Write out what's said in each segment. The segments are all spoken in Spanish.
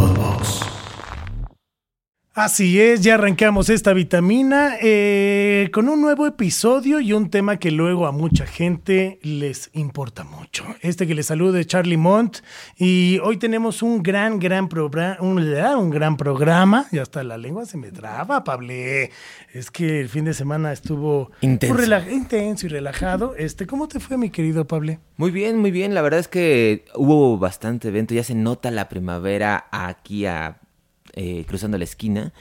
Podbox. Así es, ya arrancamos esta vitamina eh, con un nuevo episodio y un tema que luego a mucha gente les importa mucho. Este que les salude Charlie Mont y hoy tenemos un gran, gran programa, un, un, gran programa. Ya hasta la lengua se me traba, Pablo. Es que el fin de semana estuvo intenso, intenso y relajado. Este, ¿cómo te fue, mi querido Pablo? Muy bien, muy bien. La verdad es que hubo bastante evento. Ya se nota la primavera aquí a eh, cruzando la esquina.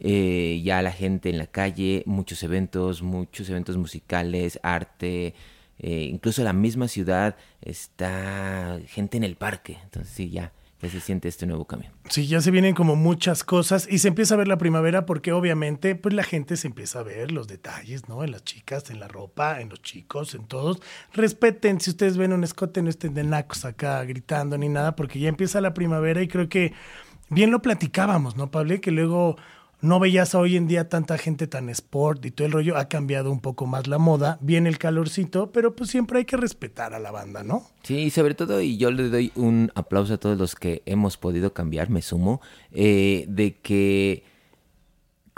Eh, ya la gente en la calle, muchos eventos, muchos eventos musicales, arte, eh, incluso la misma ciudad está gente en el parque. Entonces sí, ya, ya se siente este nuevo cambio. Sí, ya se vienen como muchas cosas y se empieza a ver la primavera porque obviamente pues la gente se empieza a ver los detalles, ¿no? En las chicas, en la ropa, en los chicos, en todos. Respeten, si ustedes ven un escote, no estén de nacos acá gritando ni nada porque ya empieza la primavera y creo que bien lo platicábamos, ¿no, Pablo? Que luego no veías hoy en día tanta gente tan sport y todo el rollo. Ha cambiado un poco más la moda, viene el calorcito, pero pues siempre hay que respetar a la banda, ¿no? Sí, sobre todo, y yo le doy un aplauso a todos los que hemos podido cambiar, me sumo, eh, de que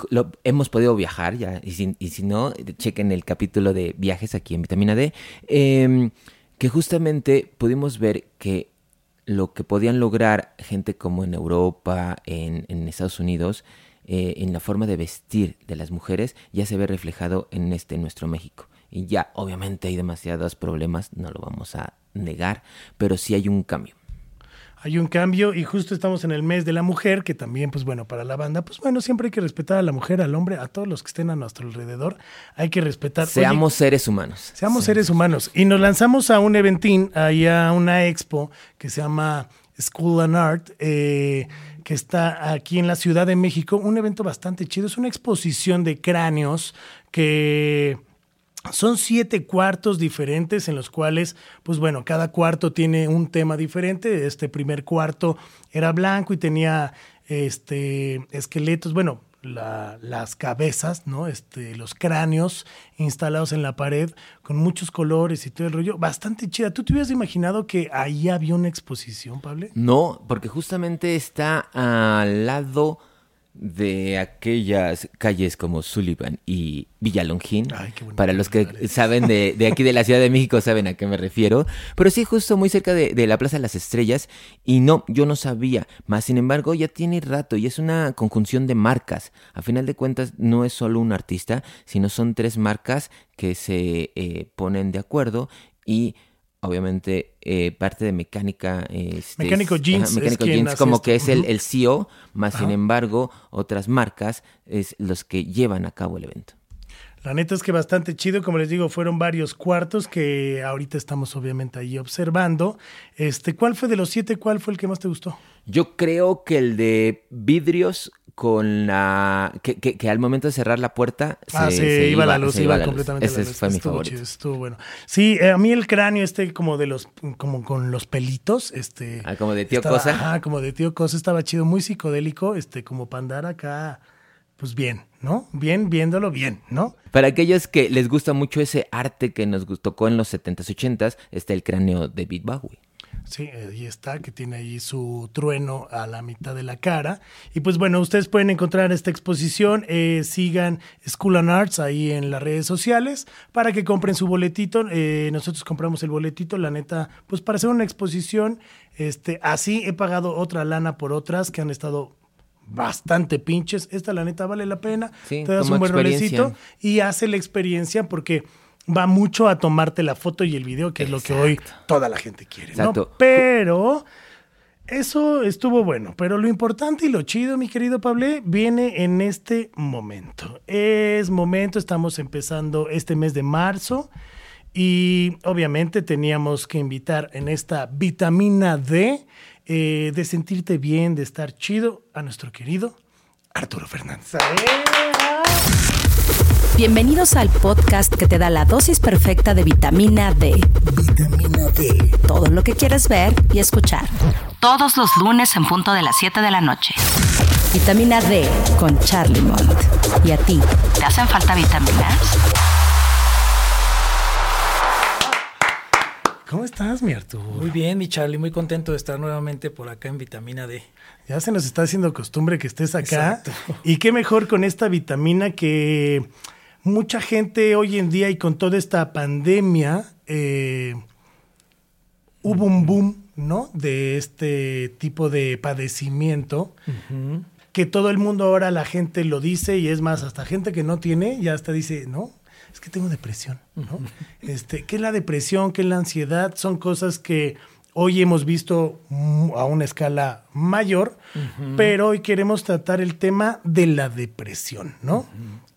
lo, hemos podido viajar ya, y si, y si, no, chequen el capítulo de viajes aquí en Vitamina D, eh, que justamente pudimos ver que lo que podían lograr gente como en Europa, en, en Estados Unidos, eh, en la forma de vestir de las mujeres, ya se ve reflejado en este nuestro México. Y ya, obviamente hay demasiados problemas, no lo vamos a negar, pero sí hay un cambio hay un cambio y justo estamos en el mes de la mujer, que también, pues bueno, para la banda, pues bueno, siempre hay que respetar a la mujer, al hombre, a todos los que estén a nuestro alrededor, hay que respetar. Seamos seres humanos. Seamos seres humanos. Y nos lanzamos a un eventín, ahí a una expo que se llama School and Art, eh, que está aquí en la Ciudad de México, un evento bastante chido, es una exposición de cráneos que son siete cuartos diferentes en los cuales, pues bueno, cada cuarto tiene un tema diferente. Este primer cuarto era blanco y tenía este, esqueletos, bueno, la, las cabezas, ¿no? Este, los cráneos instalados en la pared con muchos colores y todo el rollo. Bastante chida. ¿Tú te hubieras imaginado que ahí había una exposición, Pablo? No, porque justamente está al lado de aquellas calles como Sullivan y Villalongín. Para los que saben de, de, aquí de la Ciudad de México saben a qué me refiero. Pero sí, justo muy cerca de, de, la Plaza de las Estrellas. Y no, yo no sabía. Más sin embargo, ya tiene rato y es una conjunción de marcas. A final de cuentas, no es solo un artista, sino son tres marcas que se eh, ponen de acuerdo y obviamente eh, parte de mecánica este, mecánico jeans, mecánico jeans como que es el, el CEO más sin embargo otras marcas es los que llevan a cabo el evento la neta es que bastante chido, como les digo, fueron varios cuartos que ahorita estamos obviamente ahí observando. Este, ¿cuál fue de los siete? ¿Cuál fue el que más te gustó? Yo creo que el de vidrios con la que, que, que al momento de cerrar la puerta se, ah, se iba, la luz, se iba, iba completamente Ese la luz. fue mi estuvo favorito. Chido, estuvo bueno. Sí, eh, a mí el cráneo este como de los como con los pelitos, este ah, como de tío estaba, cosa. Ajá, como de tío cosa estaba chido, muy psicodélico, este como para andar acá pues bien, ¿no? Bien, viéndolo bien, ¿no? Para aquellos que les gusta mucho ese arte que nos tocó en los 70s, 80s, está el cráneo de David Bowie. Sí, ahí está, que tiene ahí su trueno a la mitad de la cara. Y pues bueno, ustedes pueden encontrar esta exposición, eh, sigan School and Arts ahí en las redes sociales para que compren su boletito. Eh, nosotros compramos el boletito, la neta, pues para hacer una exposición, este, así he pagado otra lana por otras que han estado bastante pinches. Esta, la neta, vale la pena. Sí, Te das un buen rolecito y hace la experiencia porque va mucho a tomarte la foto y el video, que es lo que hoy toda la gente quiere, ¿no? Pero eso estuvo bueno. Pero lo importante y lo chido, mi querido Pablé, viene en este momento. Es momento, estamos empezando este mes de marzo. Y obviamente teníamos que invitar en esta vitamina D eh, de sentirte bien, de estar chido, a nuestro querido Arturo Fernández. Bienvenidos al podcast que te da la dosis perfecta de vitamina D. Vitamina D. Todo lo que quieres ver y escuchar. Todos los lunes en punto de las 7 de la noche. Vitamina D con Charlie Mont. ¿Y a ti? ¿Te hacen falta vitaminas? ¿Cómo estás, mi Arturo? Muy bien, mi Charlie, muy contento de estar nuevamente por acá en Vitamina D. Ya se nos está haciendo costumbre que estés acá. Y qué mejor con esta vitamina que mucha gente hoy en día y con toda esta pandemia eh, hubo un boom, ¿no? De este tipo de padecimiento. Que todo el mundo ahora la gente lo dice y es más, hasta gente que no tiene ya hasta dice, no, es que tengo depresión, ¿no? Este, ¿qué es la depresión? ¿Qué es la ansiedad? Son cosas que hoy hemos visto a una escala mayor, pero hoy queremos tratar el tema de la depresión, ¿no?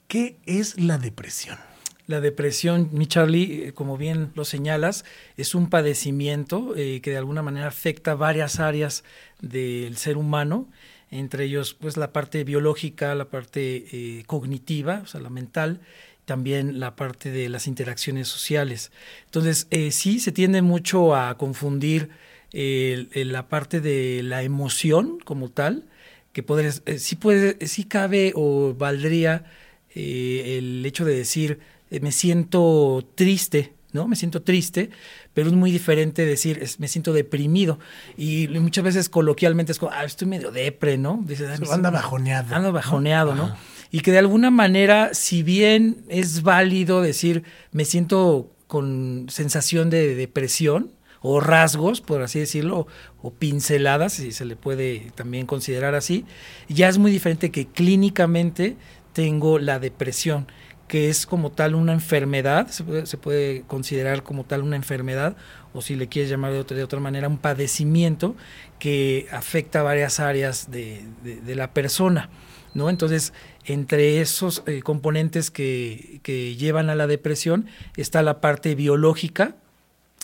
¿Qué es la depresión? La depresión, mi Charlie, eh, como bien lo señalas, es un padecimiento eh, que de alguna manera afecta varias áreas del ser humano, entre ellos pues la parte biológica, la parte eh, cognitiva, o sea, la mental, también la parte de las interacciones sociales. Entonces, sí se tiende mucho a confundir la parte de la emoción como tal, que podría, sí, puede, sí cabe o valdría eh, el hecho de decir eh, me siento triste, ¿no? Me siento triste, pero es muy diferente decir me siento deprimido. Y muchas veces coloquialmente es como, ah, estoy medio depre, ¿no? Dice, anda bajoneado. Anda bajoneado, ¿no? Y que de alguna manera, si bien es válido decir me siento con sensación de depresión, o rasgos, por así decirlo, o, pinceladas, si se le puede también considerar así, ya es muy diferente que clínicamente tengo la depresión, que es como tal una enfermedad, se puede, considerar como tal una enfermedad, o si le quieres llamar de otra, de otra manera, un padecimiento que afecta varias áreas de, la persona. ¿no? Entonces, entre esos eh, componentes que, llevan a la depresión está la parte biológica,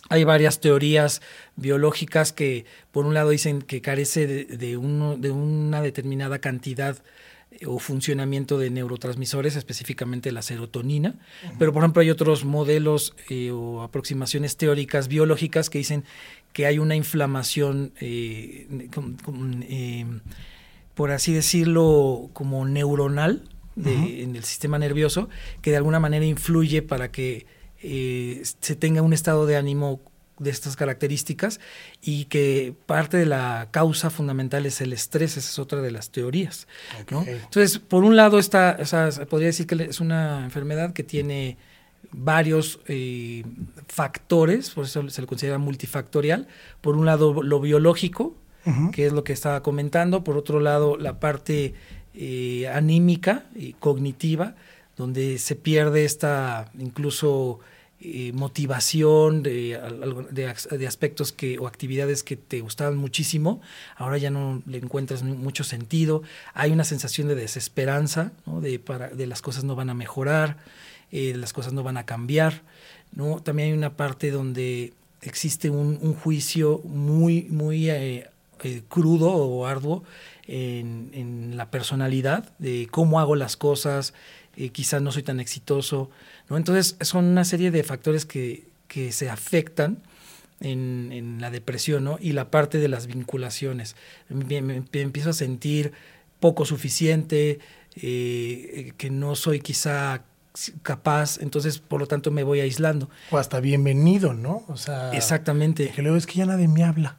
hay varias teorías biológicas que, por un lado, dicen que carece de, uno, de una determinada cantidad o funcionamiento de neurotransmisores, específicamente la serotonina. Pero, por ejemplo, hay otros modelos eh, o aproximaciones teóricas biológicas que dicen que hay una inflamación, eh, eh, por así decirlo, como neuronal en el sistema nervioso, que de alguna manera influye para que se tenga un estado de ánimo de estas características y que parte de la causa fundamental es el estrés, esa es otra de las teorías. Entonces, por un lado, está, podría decir que es una enfermedad que tiene varios eh, factores, por eso se le considera multifactorial. Por un lado, lo biológico, que es lo que estaba comentando. Por otro lado, la parte eh, anímica y cognitiva, donde se pierde esta incluso eh, motivación de, de, aspectos que, o actividades que te gustaban muchísimo, ahora ya no le encuentras mucho sentido, hay una sensación de desesperanza, de, para, de las cosas no van a mejorar, eh, las cosas no van a cambiar, ¿no? también hay una parte donde existe un, juicio muy, muy eh, crudo o arduo en, en, la personalidad, de cómo hago las cosas, quizás no soy tan exitoso, entonces son una serie de factores que, se afectan en, la depresión ¿no? y la parte de las vinculaciones. Me, empiezo a sentir poco suficiente, eh, que no soy quizá capaz, entonces por lo tanto me voy aislando. O hasta bienvenido, ¿no? O sea, exactamente. Que luego es que ya nadie me habla.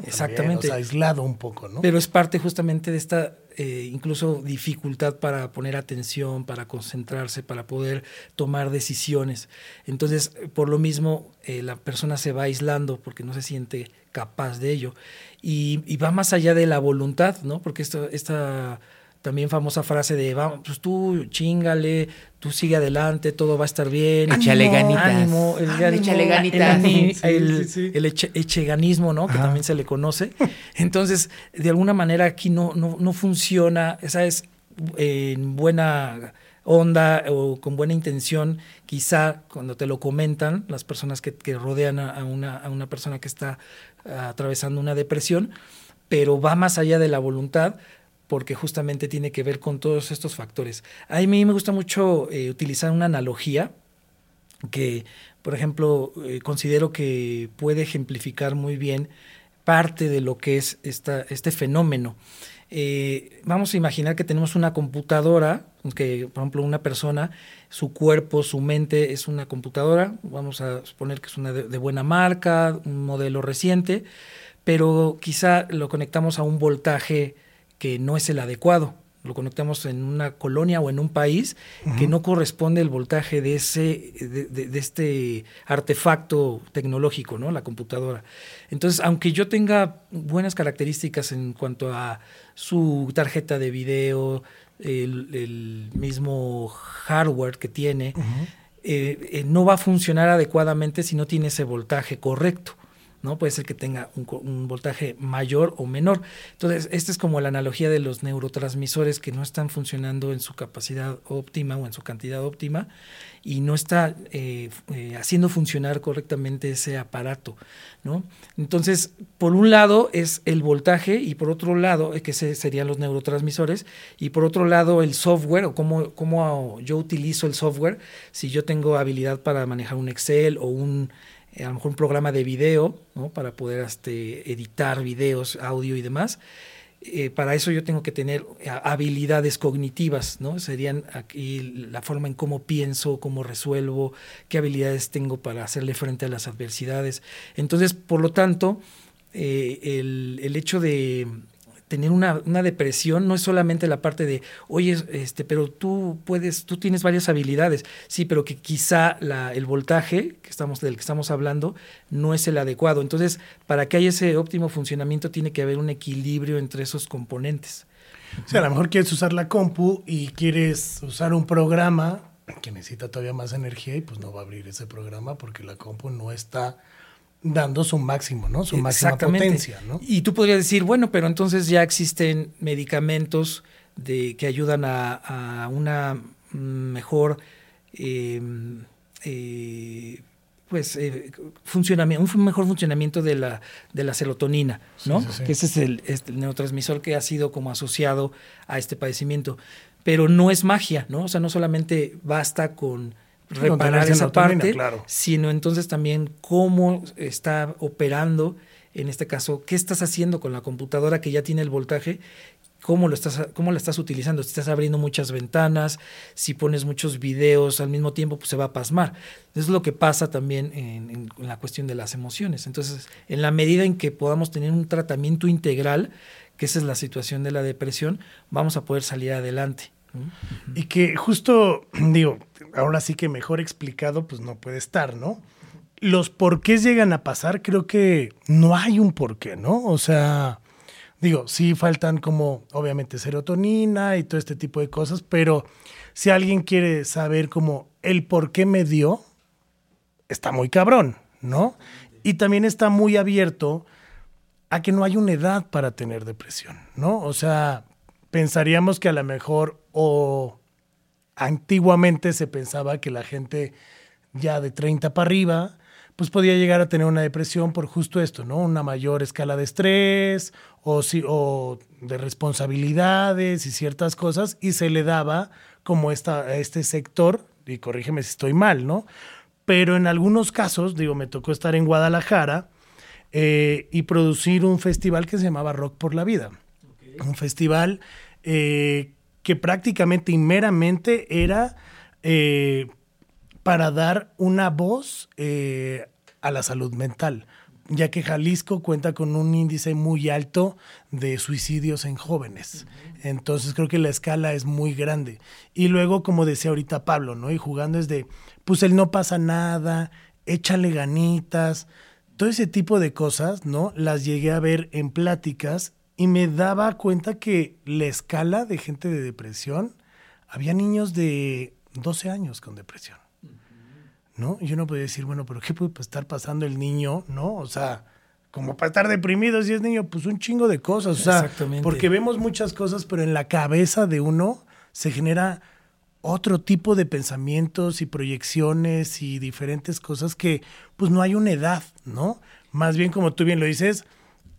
Exactamente. aislado un poco, ¿no? Pero es parte justamente de esta eh, incluso dificultad para poner atención, para concentrarse, para poder tomar decisiones. Entonces, por lo mismo, eh, la persona se va aislando porque no se siente capaz de ello. Y, y va más allá de la voluntad, ¿no? Porque esto, esta también famosa frase de, vamos, pues tú chingale, tú sigue adelante, todo va a estar bien. Échale ganitas. Ánimo, el, échale ganitas. El, echeganismo, ¿no? Que también se le conoce. Entonces, de alguna manera aquí no, no, no funciona, esa es en buena onda o con buena intención, quizá cuando te lo comentan las personas que, que rodean a, una, a una persona que está atravesando una depresión, pero va más allá de la voluntad porque justamente tiene que ver con todos estos factores. A mí me gusta mucho eh, utilizar una analogía que, por ejemplo, eh, considero que puede ejemplificar muy bien parte de lo que es esta, este fenómeno. Eh, vamos a imaginar que tenemos una computadora, que por ejemplo una persona, su cuerpo, su mente es una computadora, vamos a suponer que es una de, de buena marca, un modelo reciente, pero quizá lo conectamos a un voltaje que no es el adecuado lo conectamos en una colonia o en un país que no corresponde el voltaje de ese de, este artefacto tecnológico, ¿no? La computadora. Entonces, aunque yo tenga buenas características en cuanto a su tarjeta de video, el, mismo hardware que tiene, eh, eh, no va a funcionar adecuadamente si no tiene ese voltaje correcto. ¿No? Puede ser que tenga un, voltaje mayor o menor. Entonces, esta es como la analogía de los neurotransmisores que no están funcionando en su capacidad óptima o en su cantidad óptima y no está eh, eh, haciendo funcionar correctamente ese aparato, ¿no? Entonces, por un lado es el voltaje y por otro lado, eh, que serían los neurotransmisores, y por otro lado el software o cómo, cómo yo utilizo el software, si yo tengo habilidad para manejar un Excel o un a lo mejor un programa de video, ¿no? Para poder este, editar videos, audio y demás. Eh, para eso yo tengo que tener eh, habilidades cognitivas, ¿no? Serían aquí la forma en cómo pienso, cómo resuelvo, qué habilidades tengo para hacerle frente a las adversidades. Entonces, por lo tanto, el, el, hecho de, tener una, depresión no es solamente la parte de, oye, este, pero tú puedes, tú tienes varias habilidades, sí, pero que quizá el voltaje que estamos, del que estamos hablando no es el adecuado. Entonces, para que haya ese óptimo funcionamiento tiene que haber un equilibrio entre esos componentes. O sea, a lo mejor quieres usar la compu y quieres usar un programa que necesita todavía más energía y pues no va a abrir ese programa porque la compu no está dando su máximo, ¿no? Su máxima potencia, ¿no? Y tú podrías decir, bueno, pero entonces ya existen medicamentos de, que ayudan a, una mejor em, eh, pues eh, funcionamiento, un mejor funcionamiento de la, de la serotonina, ¿no? Que ese es el, el, neurotransmisor que ha sido como asociado a este padecimiento. Pero no es magia, ¿no? O sea, no solamente basta con reparar esa parte, sino entonces también cómo está operando, en este caso, qué estás haciendo con la computadora que ya tiene el voltaje, cómo lo estás, cómo la estás utilizando, si estás abriendo muchas ventanas, si pones muchos videos al mismo tiempo, pues se va a pasmar. Es lo que pasa también en, en la cuestión de las emociones. Entonces, en la medida en que podamos tener un tratamiento integral, que esa es la situación de la depresión, vamos a poder salir adelante. Y que justo, digo, ahora sí que mejor explicado, pues no puede estar, ¿no? Los porqués llegan a pasar, creo que no hay un porqué, ¿no? O sea, digo, sí faltan como, obviamente, serotonina y todo este tipo de cosas, pero si alguien quiere saber como el por qué me dio, está muy cabrón, ¿no? Y también está muy abierto a que no hay una edad para tener depresión, ¿no? O sea, pensaríamos que a lo mejor o antiguamente se pensaba que la gente ya de 30 para arriba, pues podía llegar a tener una depresión por justo esto, ¿no? Una mayor escala de estrés o, o de responsabilidades y ciertas cosas, y se le daba como esta, a este sector, y corrígeme si estoy mal, ¿no? Pero en algunos casos, digo, me tocó estar en Guadalajara eh, y producir un festival que se llamaba Rock por la Vida. Un festival eh, que prácticamente y meramente era eh, para dar una voz eh, a la salud mental, ya que Jalisco cuenta con un índice muy alto de suicidios en jóvenes. Entonces creo que la escala es muy grande. Y luego, como decía ahorita Pablo, ¿no? Y jugando es de, pues él no pasa nada, échale ganitas, todo ese tipo de cosas, ¿no? Las llegué a ver en pláticas y me daba cuenta que la escala de gente de depresión, había niños de 12 años con depresión. ¿No? Yo no podía decir, bueno, pero ¿qué puede estar pasando el niño? ¿No? O sea, como para estar deprimido si es niño, pues un chingo de cosas. O sea, porque vemos muchas cosas, pero en la cabeza de uno se genera otro tipo de pensamientos y proyecciones y diferentes cosas que pues no hay una edad, ¿no? Más bien como tú bien lo dices,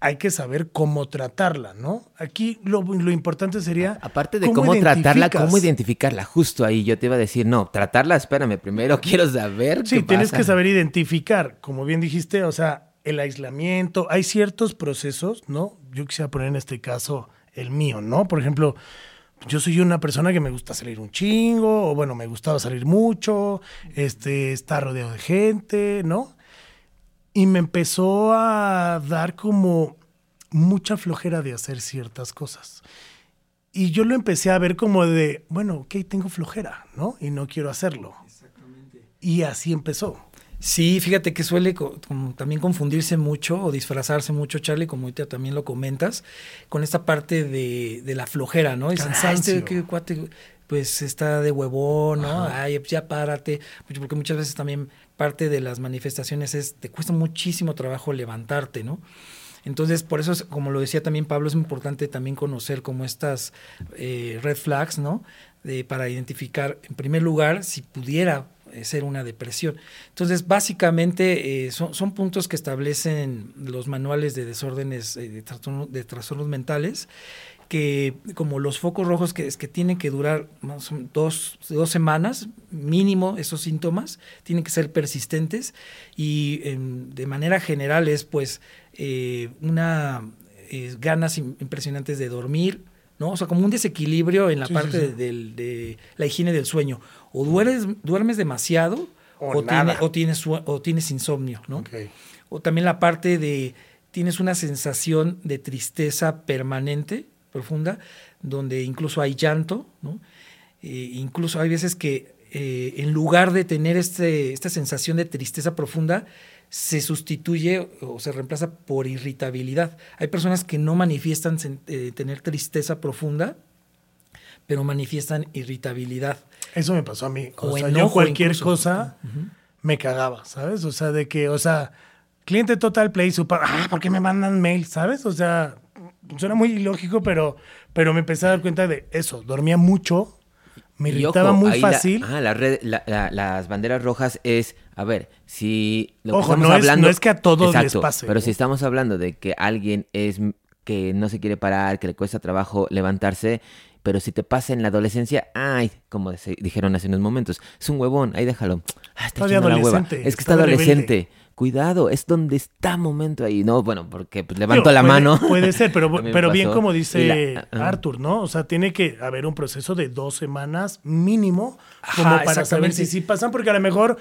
hay que saber cómo tratarla, ¿no? Aquí lo, importante sería... Aparte de cómo, tratarla, cómo identificarla. Justo ahí yo te iba a decir, no, tratarla, espérame, primero quiero saber. Sí, tienes que saber identificar, como bien dijiste, o sea, el aislamiento, hay ciertos procesos, ¿no? Yo quisiera poner en este caso el mío, ¿no? Por ejemplo, yo soy una persona que me gusta salir un chingo, o bueno, me gustaba salir mucho, este, estar rodeado de gente, ¿no? Y me empezó a dar como mucha flojera de hacer ciertas cosas. Y yo lo empecé a ver como de, bueno, ok, tengo flojera, ¿no? Y no quiero hacerlo. Y así empezó. Sí, fíjate que suele también confundirse mucho o disfrazarse mucho, Charlie, como ahorita también lo comentas, con esta parte de, la flojera, ¿no? Cansancio. Este cuate, pues está de huevón, ¿no? Ay, ya párate. Porque muchas veces también parte de las manifestaciones es, te cuesta muchísimo trabajo levantarte, ¿no? Entonces, por eso, como lo decía también Pablo, es importante también conocer como estas eh, red flags, ¿no? para identificar, en primer lugar, si pudiera eh, ser una depresión. Entonces, básicamente eh, son, puntos que establecen los manuales de desórdenes de, de trastornos mentales que como los focos rojos que, que tienen que durar dos, dos semanas mínimo esos síntomas, tienen que ser persistentes y de manera general es pues eh, una eh, ganas impresionantes de dormir, ¿no? O sea, como un desequilibrio en la parte De, la higiene del sueño. O duermes, duermes demasiado o, o, tienes, o tienes insomnio, ¿no? O también la parte de tienes una sensación de tristeza permanente profunda, donde incluso hay llanto, ¿no? Eh, incluso hay veces que eh, en lugar de tener este, esta sensación de tristeza profunda, se sustituye o se reemplaza por irritabilidad. Hay personas que no manifiestan eh, tener tristeza profunda, pero manifiestan irritabilidad. Eso me pasó a mí. O, sea, yo cualquier cosa me cagaba, ¿sabes? O sea, de que, o sea, cliente total play, super, ah, ¿por qué me mandan mail? ¿Sabes? O sea, suena muy ilógico, pero, pero me empecé a dar cuenta de eso. Dormía mucho, me irritaba muy fácil. ah, la las banderas rojas es, a ver, si lo ojo, no, hablando, es, no es que a todos les pase. Pero si estamos hablando de que alguien es que no se quiere parar, que le cuesta trabajo levantarse, pero si te pasa en la adolescencia, ay, como dijeron hace unos momentos, es un huevón, ahí déjalo. Ah, está, está la hueva. Es que está, adolescente cuidado, es donde está momento ahí, ¿no? Bueno, porque pues, levanto la mano. Puede ser, pero, pero bien como dice Arthur, ¿no? O sea, tiene que haber un proceso de dos semanas mínimo como para saber si sí pasan, porque a lo mejor,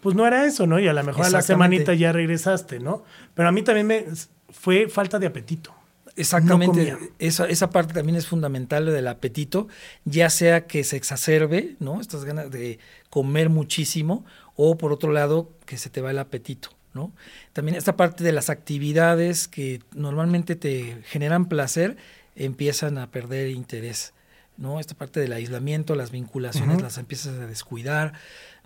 pues no era eso, ¿no? Y a lo mejor a la semanita ya regresaste, ¿no? Pero a mí también me fue falta de apetito. Exactamente, esa, esa parte también es fundamental del apetito, ya sea que se exacerbe, ¿no? Estas ganas de comer muchísimo, o por otro lado, que se te va el apetito. ¿no? También esta parte de las actividades que normalmente te generan placer empiezan a perder interés. ¿no? Esta parte del aislamiento, las vinculaciones las empiezas a descuidar,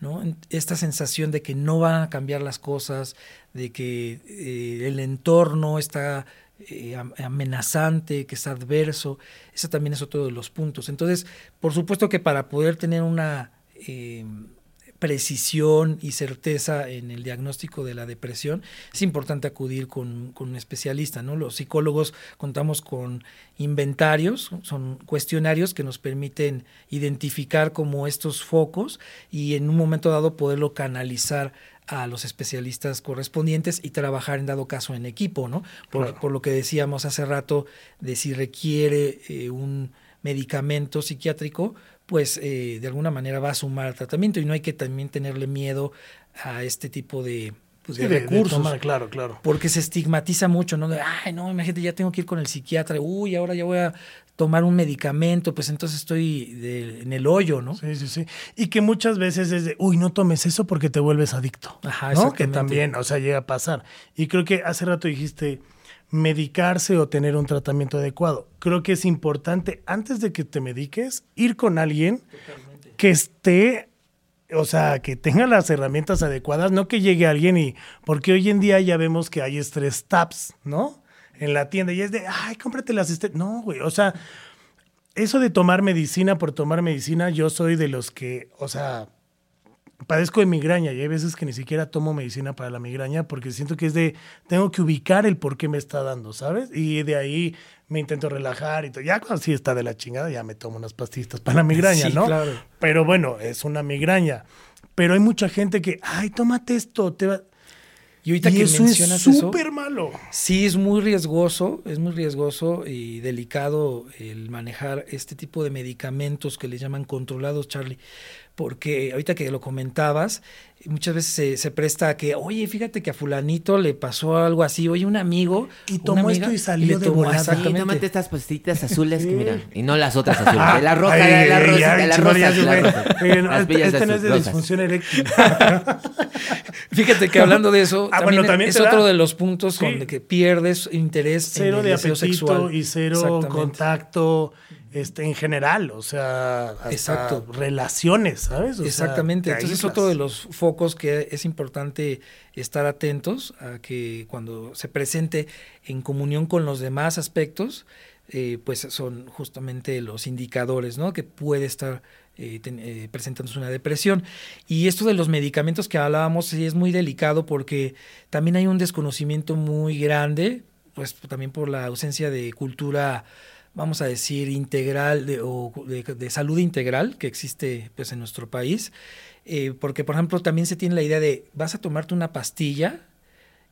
¿no? Esta sensación de que no van a cambiar las cosas, de que eh, el entorno está eh, amenazante, que es adverso, ese también es otro de los puntos. Entonces, por supuesto que para poder tener una eh, precisión y certeza en el diagnóstico de la depresión, es importante acudir con, un especialista. ¿no? Los psicólogos contamos con inventarios, son cuestionarios que nos permiten identificar como estos focos y en un momento dado poderlo canalizar a los especialistas correspondientes y trabajar en dado caso en equipo, ¿no? Por, lo que decíamos hace rato de si requiere eh, un medicamento psiquiátrico, pues eh, de alguna manera va a sumar al tratamiento y no hay que también tenerle miedo a este tipo de, pues, recursos. claro, claro. Porque se estigmatiza mucho, ¿no? De, ay, no, imagínate, ya tengo que ir con el psiquiatra, uy, ahora ya voy a tomar un medicamento, pues entonces estoy en el hoyo, ¿no? Sí, sí, sí. Y que muchas veces es de, uy, no tomes eso porque te vuelves adicto. Ajá, ¿no? Que también, o sea, llega a pasar. Y creo que hace rato dijiste, medicarse o tener un tratamiento adecuado. Creo que es importante, antes de que te mediques, ir con alguien que esté, o sea, que tenga las herramientas adecuadas, no que llegue alguien y, porque hoy en día ya vemos que hay estrés tabs, ¿no? En la tienda y es de, ay, cómprate las estrés. No, güey, o sea, eso de tomar medicina por tomar medicina, yo soy de los que, o sea, padezco de migraña y hay veces que ni siquiera tomo medicina para la migraña porque siento que es de, tengo que ubicar el por qué me está dando, ¿sabes? Y de ahí me intento relajar y todo. Ya cuando sí está de la chingada, ya me tomo unas pastillas para la migraña, ¿no? Claro. Pero bueno, es una migraña. Pero hay mucha gente que, ay, tómate esto, te va... Y ahorita Y que eso es mencionas eso, súper malo. sí es muy riesgoso, es muy riesgoso y delicado el manejar este tipo de medicamentos que le llaman controlados, Charlie, porque ahorita que lo comentabas, muchas veces se, se presta a que, oye, fíjate que a fulanito le pasó algo así, oye, un amigo Y tomó amiga, esto y salió le de tomó- exactamente. tómate estas pastillitas azules que mira. Y no las otras azules. de la roja, Ay, de la rosa, de la rosa. Las este, bellas este no es de disfunción eréctil. Fíjate que hablando de eso, Ah, también, bueno, también es te da. otro de los puntos Sí. con que pierdes interés cero en el de deseo apetito sexual. y cero contacto este, en general, o sea, hasta Exacto. relaciones, ¿sabes? O Exactamente. te Entonces, aíslas. otro de los focos que es importante estar atentos a que cuando se presente en comunión con los demás aspectos, eh, pues son justamente los indicadores, ¿no? Que puede estar eh, ten- eh, presentándose una depresión. Y esto de los medicamentos que hablábamos sí es muy delicado porque también hay un desconocimiento muy grande, pues también por la ausencia de cultura vamos a decir, integral de, o de, salud integral que existe pues, en nuestro país. Eh, porque, por ejemplo, también se tiene la idea de vas a tomarte una pastilla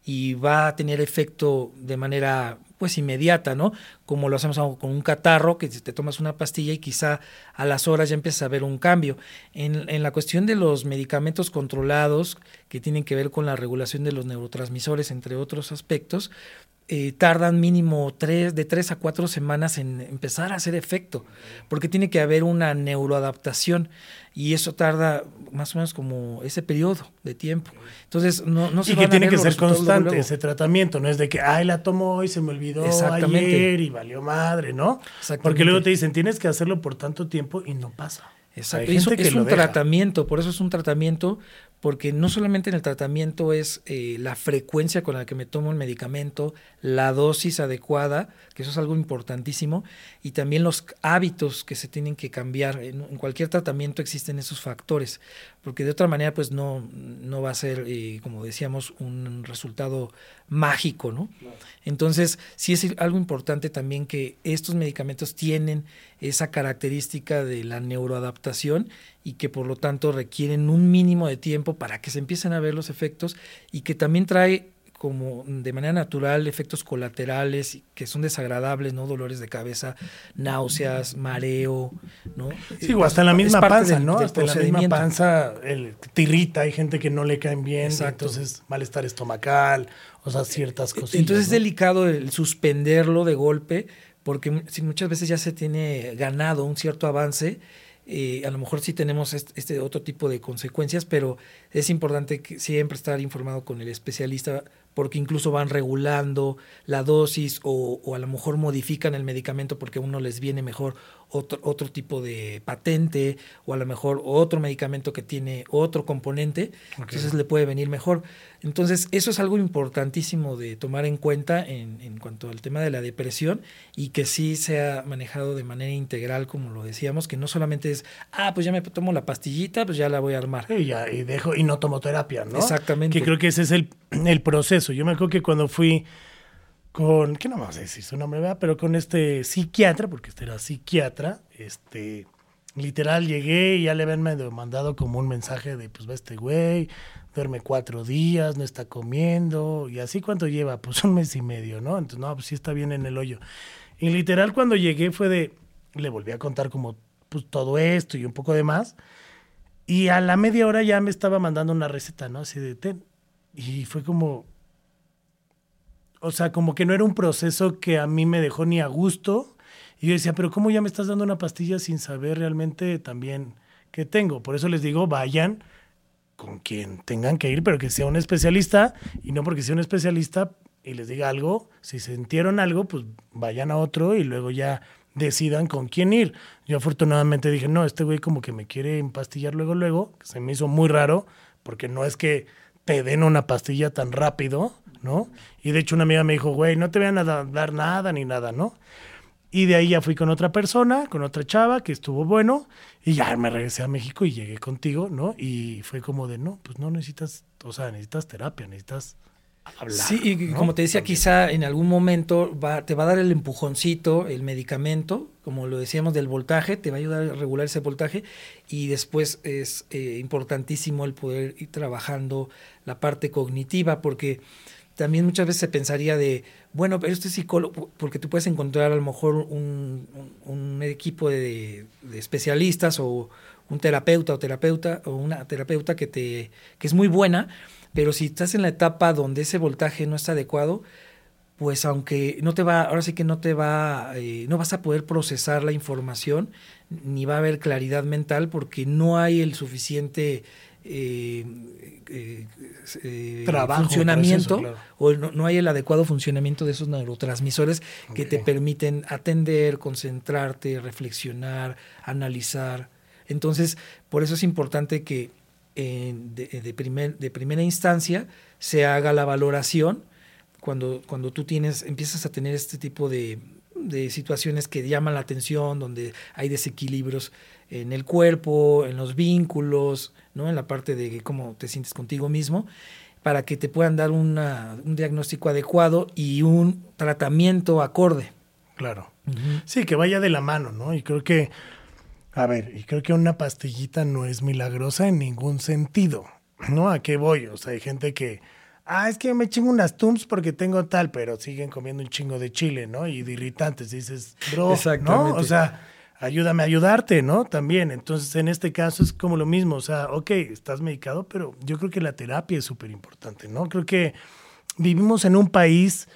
y va a tener efecto de manera pues inmediata, ¿no? Como lo hacemos con un catarro, que te tomas una pastilla y quizá a las horas ya empiezas a ver un cambio. En, en la cuestión de los medicamentos controlados, que tienen que ver con la regulación de los neurotransmisores, entre otros aspectos, eh, tardan mínimo tres, de tres a cuatro semanas en empezar a hacer efecto, porque tiene que haber una neuroadaptación y eso tarda más o menos como ese periodo de tiempo. Entonces, no, no se Y que van tiene que ser constante luego. ese tratamiento, no es de que, ay, la tomo hoy, se me olvidó Exactamente. ayer y valió madre, ¿no? Porque luego te dicen, tienes que hacerlo por tanto tiempo y no pasa. Exacto. Hay gente que es lo un deja. tratamiento, por eso es un tratamiento, porque no solamente en el tratamiento es eh, la frecuencia con la que me tomo el medicamento, la dosis adecuada, que eso es algo importantísimo, y también los hábitos que se tienen que cambiar. En, en cualquier tratamiento existen esos factores, porque de otra manera pues no, no va a ser, eh, como decíamos, un resultado mágico, ¿no? Entonces, sí es algo importante también que estos medicamentos tienen esa característica de la neuroadaptación y que por lo tanto requieren un mínimo de tiempo para que se empiecen a ver los efectos y que también trae como de manera natural efectos colaterales que son desagradables, ¿no? Dolores de cabeza, náuseas, mareo, ¿no? Sí, o hasta en la misma panza, del- ¿no? del hasta en la misma panza el, te irrita, hay gente que no le caen bien, Exacto. entonces malestar estomacal, o sea, ciertas cosas. Entonces es delicado el suspenderlo de golpe, porque si muchas veces ya se tiene ganado un cierto avance, eh, a lo mejor sí tenemos este, otro tipo de consecuencias, pero es importante que siempre estar informado con el especialista, porque incluso van regulando la dosis o, o a lo mejor modifican el medicamento porque uno les viene mejor otro, otro tipo de patente o a lo mejor otro medicamento que tiene otro componente, entonces le puede venir mejor. Entonces, eso es algo importantísimo de tomar en cuenta en, en cuanto al tema de la depresión y que sí sea manejado de manera integral, como lo decíamos, que no solamente es, ah, pues ya me tomo la pastillita, pues ya la voy a armar. Sí, ya, y dejo, y no tomo terapia, ¿no? Exactamente. Que creo que ese es el, el proceso. Yo me acuerdo que cuando fui con, ¿qué no vamos a decir su nombre, verdad? Pero con este psiquiatra, porque este era psiquiatra, este, literal llegué y ya le habían mandado como un mensaje de, pues va este güey, duerme cuatro días, no está comiendo, y así cuánto lleva, pues un mes y medio, ¿no? Entonces, no, pues sí está bien en el hoyo. Y literal cuando llegué fue de, le volví a contar como, pues todo esto y un poco de más. Y a la media hora ya me estaba mandando una receta, ¿no? Así de ten. Y fue como. O sea, como que no era un proceso que a mí me dejó ni a gusto. Y yo decía, pero ¿cómo ya me estás dando una pastilla sin saber realmente también qué tengo? Por eso les digo, vayan con quien tengan que ir, pero que sea un especialista. Y no porque sea un especialista y les diga algo, si sintieron algo, pues vayan a otro y luego ya decidan con quién ir. Yo afortunadamente dije, no, este güey como que me quiere empastillar luego, luego, que se me hizo muy raro, porque no es que te den una pastilla tan rápido, ¿no? Y de hecho una amiga me dijo, güey, no te vayan a da- dar nada ni nada, ¿no? Y de ahí ya fui con otra persona, con otra chava, que estuvo bueno, y ya me regresé a México y llegué contigo, ¿no? Y fue como de, no, pues no necesitas, o sea, necesitas terapia, necesitas hablar. Sí, y ¿no? como te decía, También. quizá en algún momento va, te va a dar el empujoncito, el medicamento, como lo decíamos del voltaje, te va a ayudar a regular ese voltaje y después es eh, importantísimo el poder ir trabajando la parte cognitiva porque también muchas veces se pensaría de, bueno, pero este psicólogo, porque tú puedes encontrar a lo mejor un, un- equipo de, de especialistas o un terapeuta o terapeuta o una terapeuta que te que es muy buena, pero si estás en la etapa donde ese voltaje no está adecuado, pues aunque no te va, ahora sí que no te va, eh, no vas a poder procesar la información, ni va a haber claridad mental porque no hay el suficiente eh, eh, eh, Trabajo, funcionamiento claro. o no, no hay el adecuado funcionamiento de esos neurotransmisores que te permiten atender, concentrarte, reflexionar, analizar. Entonces, por eso es importante que eh, de, de primer- de primera instancia se haga la valoración cuando, cuando tú tienes, empiezas a tener este tipo de, de situaciones que llaman la atención, donde hay desequilibrios en el cuerpo, en los vínculos, ¿no? en la parte de cómo te sientes contigo mismo, para que te puedan dar una- un diagnóstico adecuado y un tratamiento acorde. Claro. Sí, que vaya de la mano, ¿no? Y creo que, a ver, y creo que una pastillita no es milagrosa en ningún sentido, ¿no? ¿A qué voy? O sea, hay gente que, ah, es que me chingo unas tums porque tengo tal, pero siguen comiendo un chingo de chile, ¿no? Y de irritantes. Dices, bro, ¿no? Exactamente. O sea, ayúdame a ayudarte, ¿no? También. Entonces, en este caso es como lo mismo. O sea, ok, estás medicado, pero yo creo que la terapia es súper importante, ¿no? Creo que vivimos en un país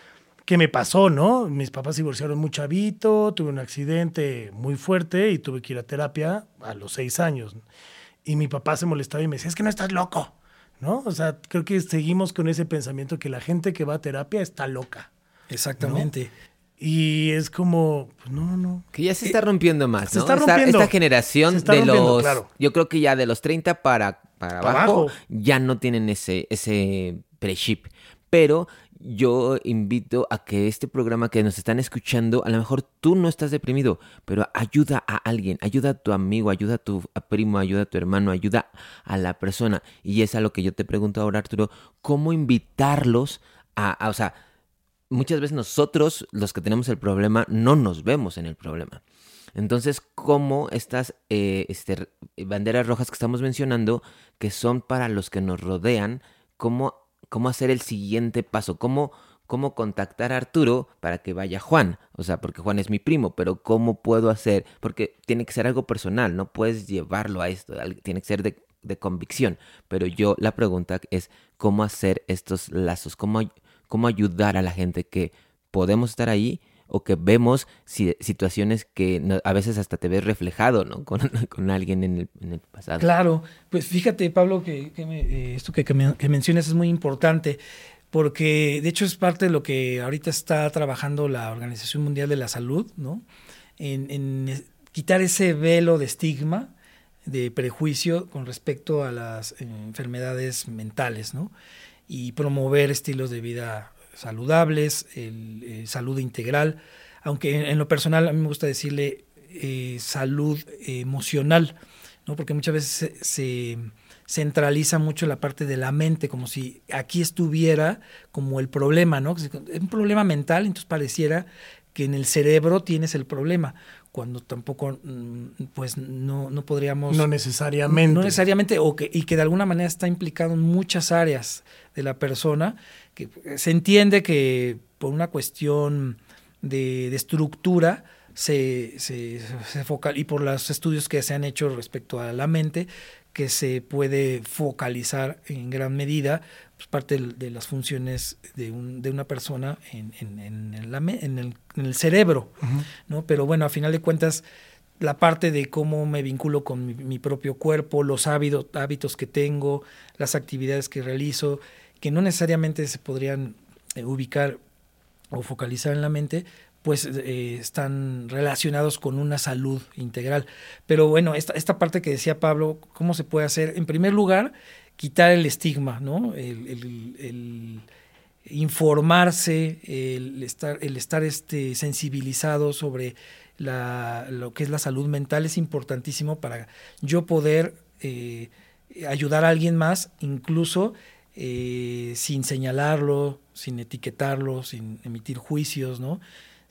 que me pasó, ¿no? Mis papás se divorciaron muy chavito, tuve un accidente muy fuerte y tuve que ir a terapia a los seis años. Y mi papá se molestaba y me decía, es que no estás loco, ¿no? O sea, creo que seguimos con ese pensamiento que la gente que va a terapia está loca. Exactamente. Y es como, pues no, no. Que ya se está rompiendo más, se ¿no? está rompiendo. Esta, generación está de los... claro. Yo creo que ya de los 30 para, para Para abajo, abajo. ya no tienen ese, ese pre-ship. Pero yo invito a que este programa que nos están escuchando, a lo mejor tú no estás deprimido, pero ayuda a alguien, ayuda a tu amigo, ayuda a tu primo, ayuda a tu hermano, ayuda a la persona. Y es a lo que yo te pregunto ahora, Arturo, ¿cómo invitarlos a, a- o sea, muchas veces nosotros, los que tenemos el problema, no nos vemos en el problema. Entonces, ¿cómo estas eh, este, banderas rojas que estamos mencionando, que son para los que nos rodean, cómo, cómo hacer el siguiente paso? ¿Cómo, ¿Cómo contactar a Arturo para que vaya Juan? O sea, porque Juan es mi primo, pero ¿cómo puedo hacer? Porque tiene que ser algo personal, no puedes llevarlo a esto, tiene que ser de, de convicción. Pero yo, la pregunta es, ¿cómo hacer estos lazos? ¿Cómo, cómo ayudar a la gente que podemos estar ahí o que vemos si- situaciones que a veces hasta te ves reflejado, ¿no? Con, con alguien en el, en el pasado. Claro, pues fíjate, Pablo, que, me- eh, esto que, que me- que mencionas es muy importante, porque de hecho es parte de lo que ahorita está trabajando la Organización Mundial de la Salud, ¿no? En, quitar ese velo de estigma, de prejuicio con respecto a las eh, enfermedades mentales, ¿no? Y promover estilos de vida saludables, el, eh, salud integral, aunque en, en lo personal a mí me gusta decirle eh, salud emocional, ¿no? Porque muchas veces se, se centraliza mucho la parte de la mente, como si aquí estuviera como el problema, ¿no? Es un problema mental, entonces pareciera que en el cerebro tienes el problema, cuando tampoco, mm, pues no, no podríamos... No necesariamente. No necesariamente, o que, y que de alguna manera está implicado en muchas áreas de la persona, que se entiende que por una cuestión de, de estructura se, se, se focal, y por los estudios que se han hecho respecto a la mente, que se puede focalizar en gran medida pues, parte de, las funciones de, un, de una persona en, en, en, la en el, en el cerebro, ¿no? Pero bueno, a final de cuentas, la parte de cómo me vinculo con mi, mi propio cuerpo, los hábitos, hábitos que tengo, las actividades que realizo, que no necesariamente se podrían eh, ubicar o focalizar en la mente, pues eh, están relacionados con una salud integral. Pero bueno, esta, esta parte que decía Pablo, ¿cómo se puede hacer? En primer lugar, quitar el estigma, ¿no? El, informarse, el estar, el estar este, sensibilizado sobre lo que es la salud mental es importantísimo para yo poder eh, ayudar a alguien más, incluso eh, sin señalarlo, sin etiquetarlo, sin emitir juicios, ¿no?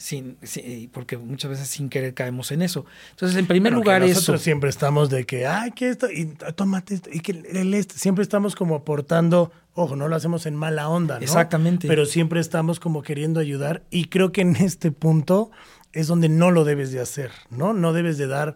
Sin, sin- porque muchas veces sin querer caemos en eso. Entonces, en primer Bueno, que lugar, nosotros eso. siempre estamos de que, ay, que esto, y tómate esto, y que el este, siempre estamos como aportando, ojo, no lo hacemos en mala onda, ¿no? Exactamente. Pero siempre estamos como queriendo ayudar y creo que en este punto es donde no lo debes de hacer, ¿no? No debes de dar,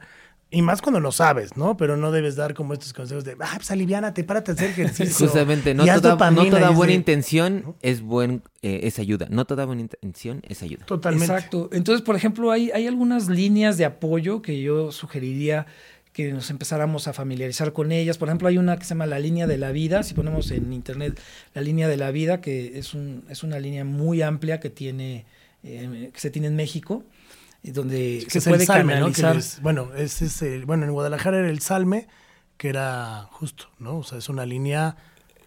y más cuando lo sabes, ¿no? Pero no debes dar como estos consejos de, ah, pues aliviánate, párate a hacer ejercicio. Justamente, no toda, no dopamina", toda y es buena de- intención es, buen, eh, es ayuda. No toda buena intención es ayuda. Totalmente. Exacto. Entonces, por ejemplo, hay, hay algunas líneas de apoyo que yo sugeriría que nos empezáramos a familiarizar con ellas. Por ejemplo, hay una que se llama la línea de la vida. Si ponemos en internet la línea de la vida, que es, un, es una línea muy amplia que tiene eh, que se tiene en México, donde que se es puede el bueno, ese es el- bueno, en Guadalajara era el Salme, que era justo, ¿no? O sea, es una línea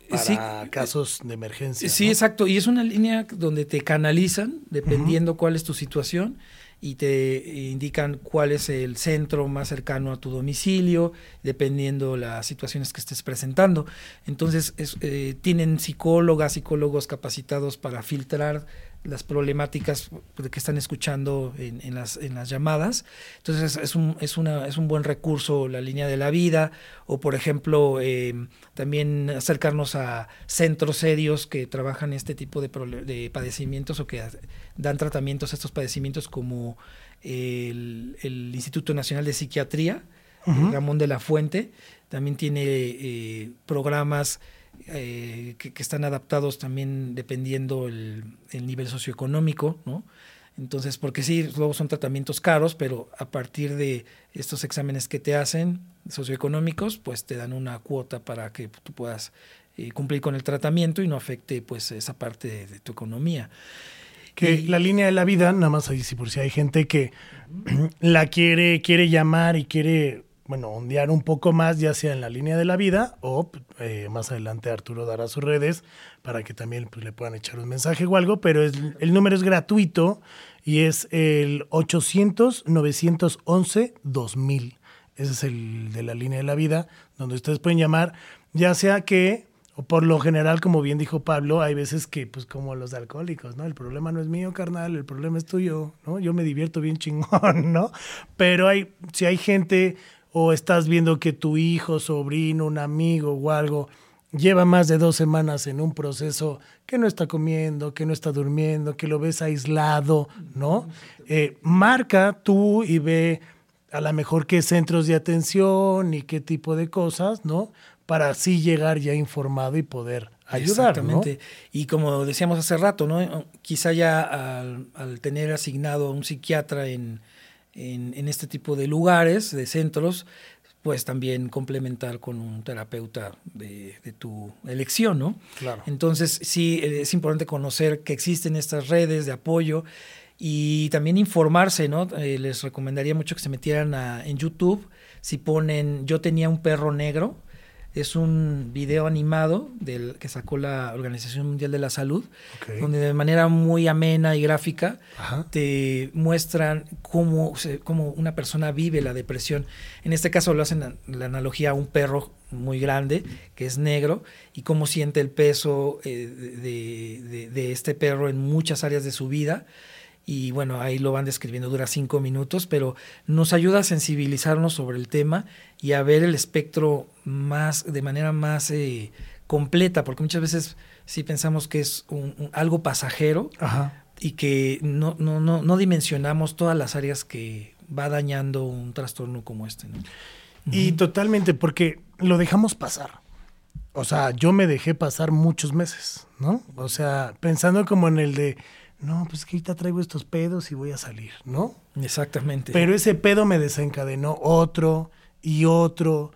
para Sí. casos de emergencia. Sí, ¿no? exacto. Y es una línea donde te canalizan dependiendo cuál es tu situación y te indican cuál es el centro más cercano a tu domicilio, dependiendo las situaciones que estés presentando. Entonces, es, eh, tienen psicólogas, psicólogos capacitados para filtrar las problemáticas que están escuchando en, en las, en las llamadas. Entonces es un, es, una, es un buen recurso la línea de la vida o por ejemplo eh, también acercarnos a centros serios que trabajan este tipo de, de padecimientos o que dan tratamientos a estos padecimientos como el, el Instituto Nacional de Psiquiatría. Ramón de la Fuente, también tiene eh, programas eh, que, que están adaptados también dependiendo el, el nivel socioeconómico, ¿no? Entonces, porque sí, luego son tratamientos caros, pero a partir de estos exámenes que te hacen socioeconómicos, pues te dan una cuota para que tú puedas eh, cumplir con el tratamiento y no afecte pues esa parte de, de tu economía. Que Y- la línea de la vida, nada más ahí sí por si hay gente que la quiere, quiere llamar y quiere, bueno, ondear un poco más, ya sea en la línea de la vida o eh, más adelante Arturo dará sus redes para que también pues, le puedan echar un mensaje o algo, pero el número es gratuito y es el 800-911-2000. Ese es el de la línea de la vida, donde ustedes pueden llamar, ya sea que o por lo general, como bien dijo Pablo, hay veces que, pues como los alcohólicos, ¿no? El problema no es mío, carnal, el problema es tuyo, ¿no? Yo me divierto bien chingón, ¿no? Pero hay, si hay gente o estás viendo que tu hijo, sobrino, un amigo o algo lleva más de dos semanas en un proceso que no está comiendo, que no está durmiendo, que lo ves aislado, ¿no? Eh, marca tú y ve a lo mejor qué centros de atención y qué tipo de cosas, ¿no? Para así llegar ya informado y poder ayudar, ¿no? Exactamente. Y como decíamos hace rato, ¿no? Quizá ya al, al tener asignado a un psiquiatra en, en, en este tipo de lugares, de centros, pues también complementar con un terapeuta de, de tu elección, ¿no? Claro. Entonces, sí, eh, es importante conocer que existen estas redes de apoyo y también informarse, ¿no? Eh, les recomendaría mucho que se metieran a- en YouTube, si ponen Yo tenía un perro negro, es un video animado del que sacó la Organización Mundial de la Salud, donde de manera muy amena y gráfica Ajá. te muestran cómo, se- cómo una persona vive la depresión. En este caso lo hacen la, la analogía a un perro muy grande que es negro y cómo siente el peso eh, de, de- de este perro en muchas áreas de su vida. Y bueno, ahí lo van describiendo, dura cinco minutos, pero nos ayuda a sensibilizarnos sobre el tema y a ver el espectro más, de manera más eh, completa, porque muchas veces sí pensamos que es un- un- algo pasajero, Ajá. y que no, no, no, no dimensionamos todas las áreas que va dañando un trastorno como este. ¿no? Y totalmente, porque lo dejamos pasar. O sea, yo me dejé pasar muchos meses, ¿no? O sea, pensando como en el de, no, pues que ahorita traigo estos pedos y voy a salir, ¿no? Exactamente. Pero ese pedo me desencadenó otro y otro.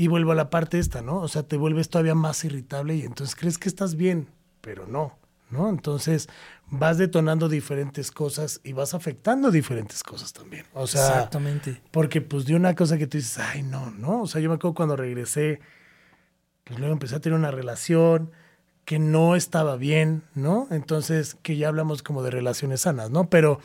Y vuelvo a la parte esta, ¿no? O sea, te vuelves todavía más irritable y entonces crees que estás bien, pero no, ¿no? Entonces vas detonando diferentes cosas y vas afectando diferentes cosas también. O sea, Exactamente. porque pues de una cosa que tú dices, ay, no, ¿no? O sea, yo me acuerdo cuando regresé, pues luego empecé a tener una relación que no estaba bien, ¿no? Entonces, que ya hablamos como de relaciones sanas, ¿no? Pero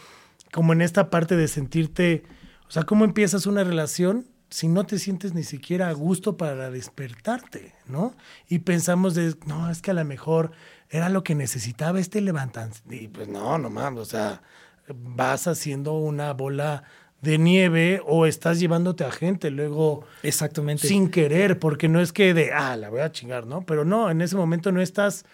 como en esta parte de sentirte, o sea, ¿cómo empiezas una relación si no te sientes ni siquiera a gusto para despertarte, ¿no? Y pensamos de, no, es que a lo mejor era lo que necesitaba este levantante. Y pues no, no mames, o sea, vas haciendo una bola de nieve o estás llevándote a gente luego Exactamente. sin querer, porque no es que de, ah, la voy a chingar, ¿no? Pero no, en ese momento no estás,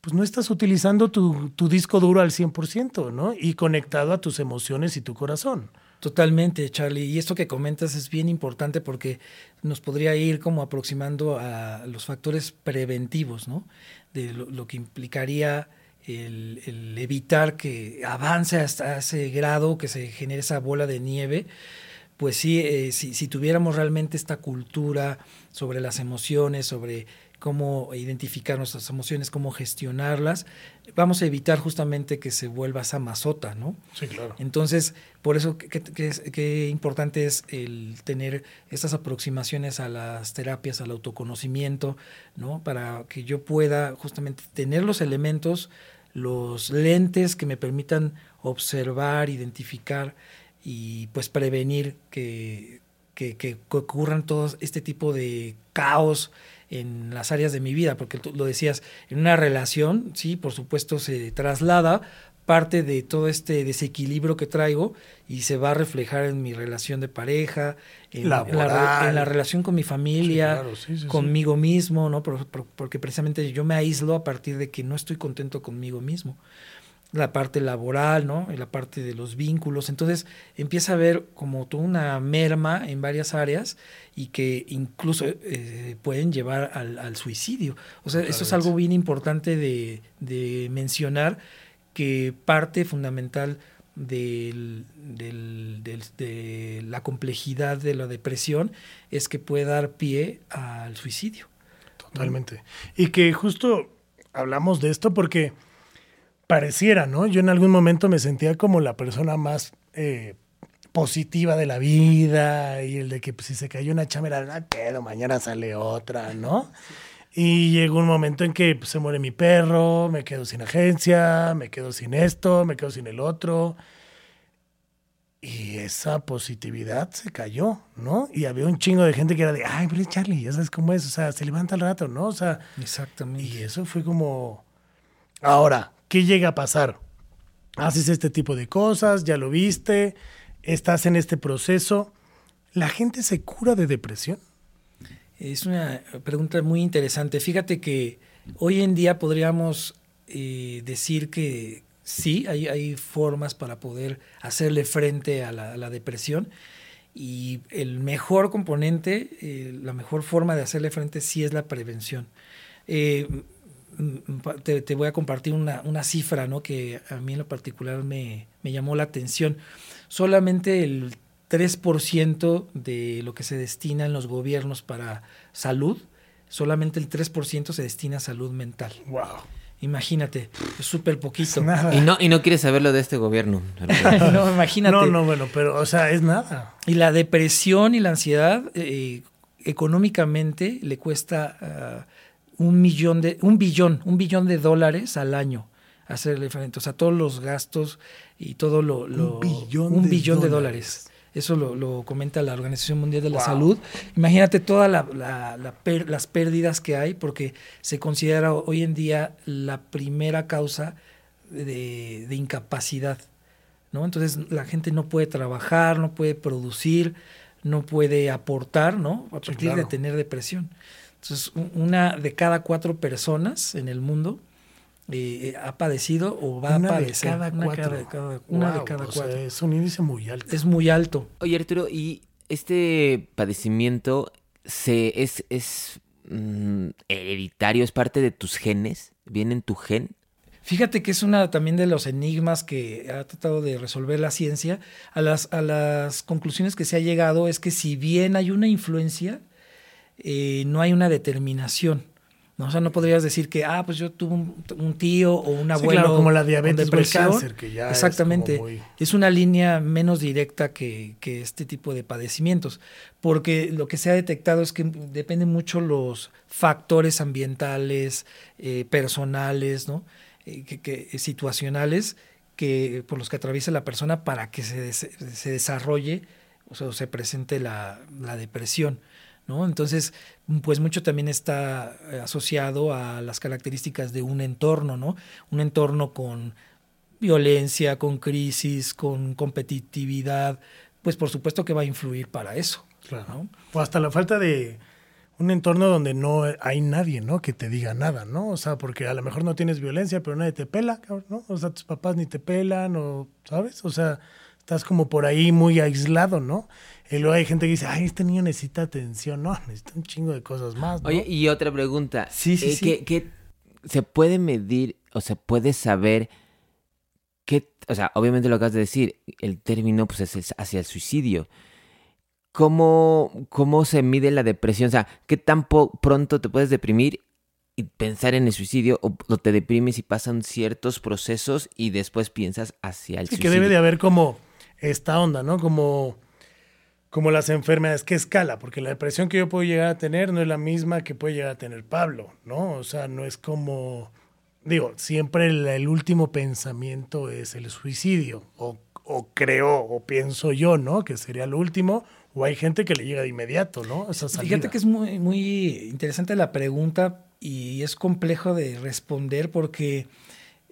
pues no estás utilizando tu, tu disco duro al 100%, ¿no? Y conectado a tus emociones y tu corazón. Totalmente, Charlie. Y esto que comentas es bien importante porque nos podría ir como aproximando a los factores preventivos, ¿no? De lo, que implicaría el, evitar que avance hasta ese grado, que se genere esa bola de nieve. Pues sí, eh, si tuviéramos realmente esta cultura sobre las emociones, sobre cómo identificar nuestras emociones, cómo gestionarlas, vamos a evitar justamente que se vuelva esa mazota, ¿no? Sí, claro. Entonces, por eso que, que, importante es el tener estas aproximaciones a las terapias, al autoconocimiento, ¿no? Para que yo pueda justamente tener los elementos, los lentes que me permitan observar, identificar y pues prevenir que, que, que, ocurran todos este tipo de caos en las áreas de mi vida, porque tú lo decías, en una relación, sí, por supuesto se traslada parte de todo este desequilibrio que traigo y se va a reflejar en mi relación de pareja, en, la, en la, en la relación con mi familia, sí, claro, sí, sí, conmigo mismo, ¿no? Por, por, porque precisamente yo me aíslo a partir de que no estoy contento conmigo mismo la parte laboral, ¿no? La parte de los vínculos. Entonces empieza a haber como toda una merma en varias áreas y que incluso eh, pueden llevar al, al, suicidio. O sea, eso es algo bien importante de, de mencionar, que parte fundamental del, del, del, de la complejidad de la depresión es que puede dar pie al suicidio. Totalmente. Y que justo hablamos de esto porque pareciera, ¿no? Yo en algún momento me sentía como la persona más eh, positiva de la vida y el de que pues, si se cayó una chama era, ah, pedo, mañana sale otra, ¿no? Y llegó un momento en que pues, se muere mi perro, me quedo sin agencia, me quedo sin esto, me quedo sin el otro. Y esa positividad se cayó, ¿no? Y había un chingo de gente que era de, ay, pero Charlie, ya sabes cómo es, o sea, se levanta al rato, ¿no? O sea, exactamente. Y eso fue como, ahora, ¿qué llega a pasar? Haces este tipo de cosas, ya lo viste, estás en este proceso. ¿La gente se cura de depresión? Es una pregunta muy interesante. Fíjate que hoy en día podríamos eh, decir que sí, hay, formas para poder hacerle frente a la, a la depresión. Y el mejor componente, eh, la mejor forma de hacerle frente sí es la prevención. Eh, te, te, voy a compartir una, una, cifra ¿no? que a mí en lo particular me, me llamó la atención. Solamente el 3% de lo que se destina en los gobiernos para salud, solamente el 3% se destina a salud mental. ¡Wow! Imagínate, es súper poquito. Es y no, y no quieres saber lo de este gobierno. no, imagínate. No, no, bueno, pero, o sea, es nada. Y la depresión y la ansiedad, eh, económicamente, le cuesta uh, un millón de, un billón, un billón de dólares al año hacerle frente. O sea, todos los gastos y todo lo. lo un billón, un de, billón dólares. de dólares. Eso lo, lo, comenta la Organización Mundial de la wow. Salud. Imagínate todas la, la, la per, las pérdidas que hay, porque se considera hoy en día la primera causa de, de incapacidad. ¿no? Entonces la gente no puede trabajar, no puede producir, no puede aportar, ¿no? A partir claro. de tener depresión. Entonces, una de cada cuatro personas en el mundo eh, ha padecido o va una a padecer. De cada una, cuatro. Cada, cada, una wow, de cada cuatro. Sea, es un índice muy alto. Es muy alto. Oye, Arturo, ¿y este padecimiento se, es, es mm, hereditario? ¿Es parte de tus genes? ¿Viene en tu gen? Fíjate que es una también de los enigmas que ha tratado de resolver la ciencia. A las, a las conclusiones que se ha llegado es que si bien hay una influencia, eh, no hay una determinación. ¿no? O sea, no podrías decir que, ah, pues yo tuve un, un tío o un abuelo. Sí, claro, como la diabetes o el cáncer, que ya Exactamente. Es, muy... es, una línea menos directa que, que, este tipo de padecimientos. Porque lo que se ha detectado es que dependen mucho los factores ambientales, eh, personales, ¿no? Eh, que, que, situacionales que por los que atraviesa la persona para que se, se desarrolle o sea, se presente la, la depresión. ¿No? Entonces, pues mucho también está eh, asociado a las características de un entorno, ¿no? Un entorno con violencia, con crisis, con competitividad, pues por supuesto que va a influir para eso. Claro. O hasta la falta de un entorno donde no hay nadie, ¿no? Que te diga nada, ¿no? O sea, porque a lo mejor no tienes violencia, pero nadie te pela, ¿no? O sea, tus papás ni te pelan, o, ¿sabes? O sea, estás como por ahí muy aislado, ¿no? Y luego hay gente que dice, ay, este niño necesita atención. No, necesita un chingo de cosas más. ¿no? Oye, y otra pregunta. Sí, sí, Eh, sí. ¿qué- qué se puede medir o se puede saber qué, o sea, obviamente lo acabas de decir, el término pues es, hacia el suicidio. ¿Cómo, ¿Cómo se mide la depresión? O sea, ¿qué tan pronto te puedes deprimir y pensar en el suicidio o, te deprimes y pasan ciertos procesos y después piensas hacia el Sí, que suicidio? debe de haber como esta onda, ¿no? Como, como las enfermedades, ¿qué escala? Porque la depresión que yo puedo llegar a tener no es la misma que puede llegar a tener Pablo, ¿no? O sea, no es como, digo, siempre el, el último pensamiento es el suicidio, o, o creo, o pienso yo, ¿no? Que sería lo último, o hay gente que le llega de inmediato, ¿no? Esa salida. Fíjate que es muy, muy interesante la pregunta y es complejo de responder porque,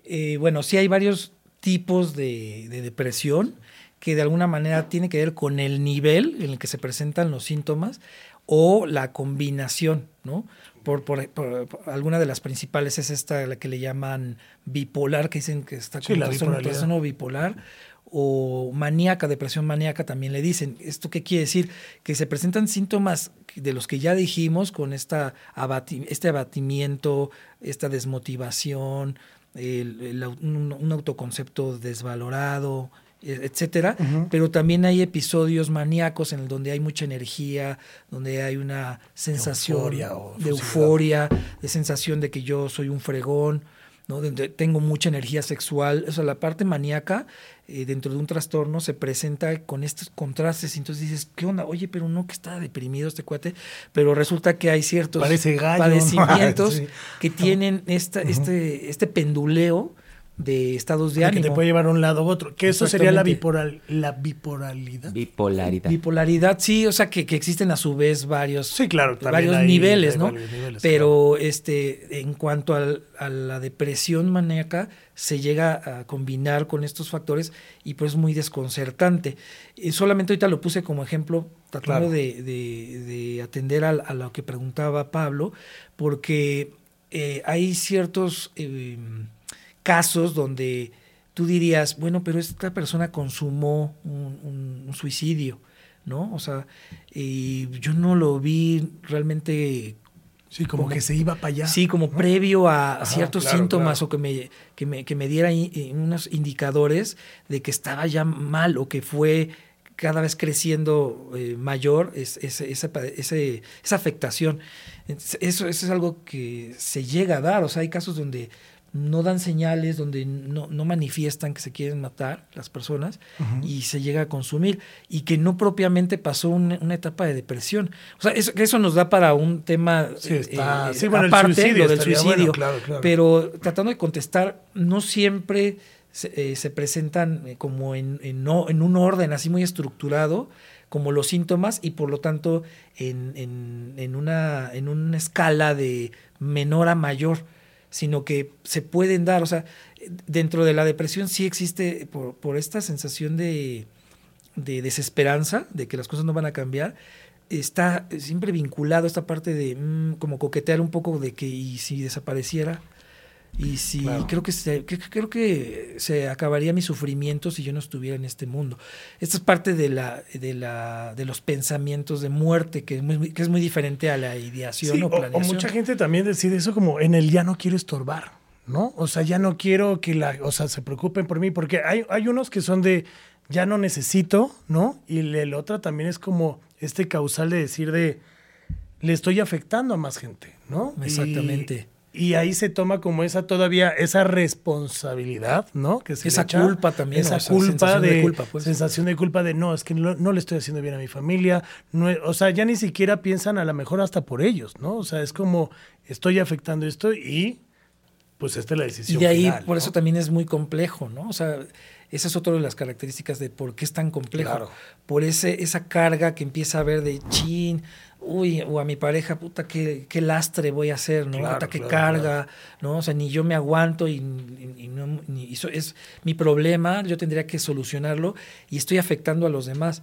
eh, bueno, sí hay varios tipos de, de depresión que de alguna manera tiene que ver con el nivel en el que se presentan los síntomas o la combinación, ¿no? Por, por, por- por- alguna de las principales es esta, la que le llaman bipolar, que dicen que está Sí, con la trastorno, bipolar, o maníaca, depresión maníaca también le dicen. ¿Esto qué quiere decir? Que se presentan síntomas de los que ya dijimos, con esta abati- este abatimiento, esta desmotivación, el- el au- un, un autoconcepto desvalorado, e- etcétera, pero también hay episodios maníacos en el donde hay mucha energía, donde hay una sensación Euforia o de euforia, de sensación de que yo soy un fregón, ¿no? Tengo mucha energía sexual. O sea, la parte maníaca eh, dentro de un trastorno se presenta con estos contrastes. Y entonces dices, ¿qué onda? Oye, pero no que está deprimido este cuate. Pero resulta que hay ciertos padecimientos Sí. que tienen esta, este, este penduleo de estados de que ánimo. te puede llevar a un lado u otro. Que eso sería la, bipolar, la bipolaridad. Bipolaridad. Bipolaridad, sí, o sea que, que existen a su vez varios, Sí, claro, también varios hay- niveles, hay ¿no? varios niveles, Pero este, en cuanto al- a la depresión maníaca, se llega a combinar con estos factores y pues es muy desconcertante. Y solamente ahorita lo puse como ejemplo, tratando Claro. de, de- de atender al- a, lo que preguntaba Pablo, porque eh, hay ciertos eh, casos donde tú dirías, bueno, pero esta persona consumó un, un- un suicidio, ¿no? O sea, y yo no lo vi realmente Sí, como, como- que se iba para allá. Sí, como previo a Ajá, ciertos claro, síntomas claro. o que me, que me, que me diera eh, unos indicadores de que estaba ya mal o que fue cada vez creciendo eh, mayor es- ese- ese pa- ese- esa afectación. Eso, eso es algo que se llega a dar. O sea, hay casos donde no dan señales, donde no, no manifiestan que se quieren matar las personas y se llega a consumir y que no propiamente pasó una, una etapa de depresión. O sea, eso, que eso nos da para un tema Sí, está- eh, sí, bueno, el aparte, suicidio lo del suicidio. bueno, claro, claro. Pero tratando de contestar, no siempre se, eh, se presentan eh, como en, en no- en un orden así muy estructurado como los síntomas y por lo tanto en, en- en una, en una escala de menor a mayor, sino que se pueden dar, o sea, dentro de la depresión sí existe por, por esta sensación de, de desesperanza, de que las cosas no van a cambiar, está siempre vinculado a esta parte de mm, como coquetear un poco de que y si desapareciera y si Claro. creo que se, que- creo que se acabaría mi sufrimiento si yo no estuviera en este mundo. Esta es parte de la de la de los pensamientos de muerte que es muy, que es muy diferente a la ideación Sí, o o, o planeación. mucha gente también decide eso como en el ya no quiero estorbar, ¿no? O sea, ya no quiero que la, o sea, se preocupen por mí, porque hay, hay unos que son de ya no necesito, ¿no? Y el, otro también es como este causal de decir de le estoy afectando a más gente, ¿no? Exactamente. Y, ahí se toma como esa todavía, esa responsabilidad, ¿no? Que se Esa culpa también, Esa o sea, culpa sensación de, de culpa, pues. sensación de culpa de no, es que no, no le estoy haciendo bien a mi familia. No, es- o sea, ya ni siquiera piensan a lo mejor hasta por ellos, ¿no? O sea, es como estoy afectando esto y pues esta es la decisión. Y de ahí, final, por ¿no? eso también es muy complejo, ¿no? O sea, esa es otra de las características de por qué es tan complejo. Claro. Por ese, esa carga que empieza a ver de chin, uy, o a mi pareja, puta, qué, qué lastre voy a hacer, ¿no? Claro, puta, qué claro, carga, ¿no? O sea, ni yo me aguanto y, y- y no, ni- y es mi problema, yo tendría que solucionarlo y estoy afectando a los demás.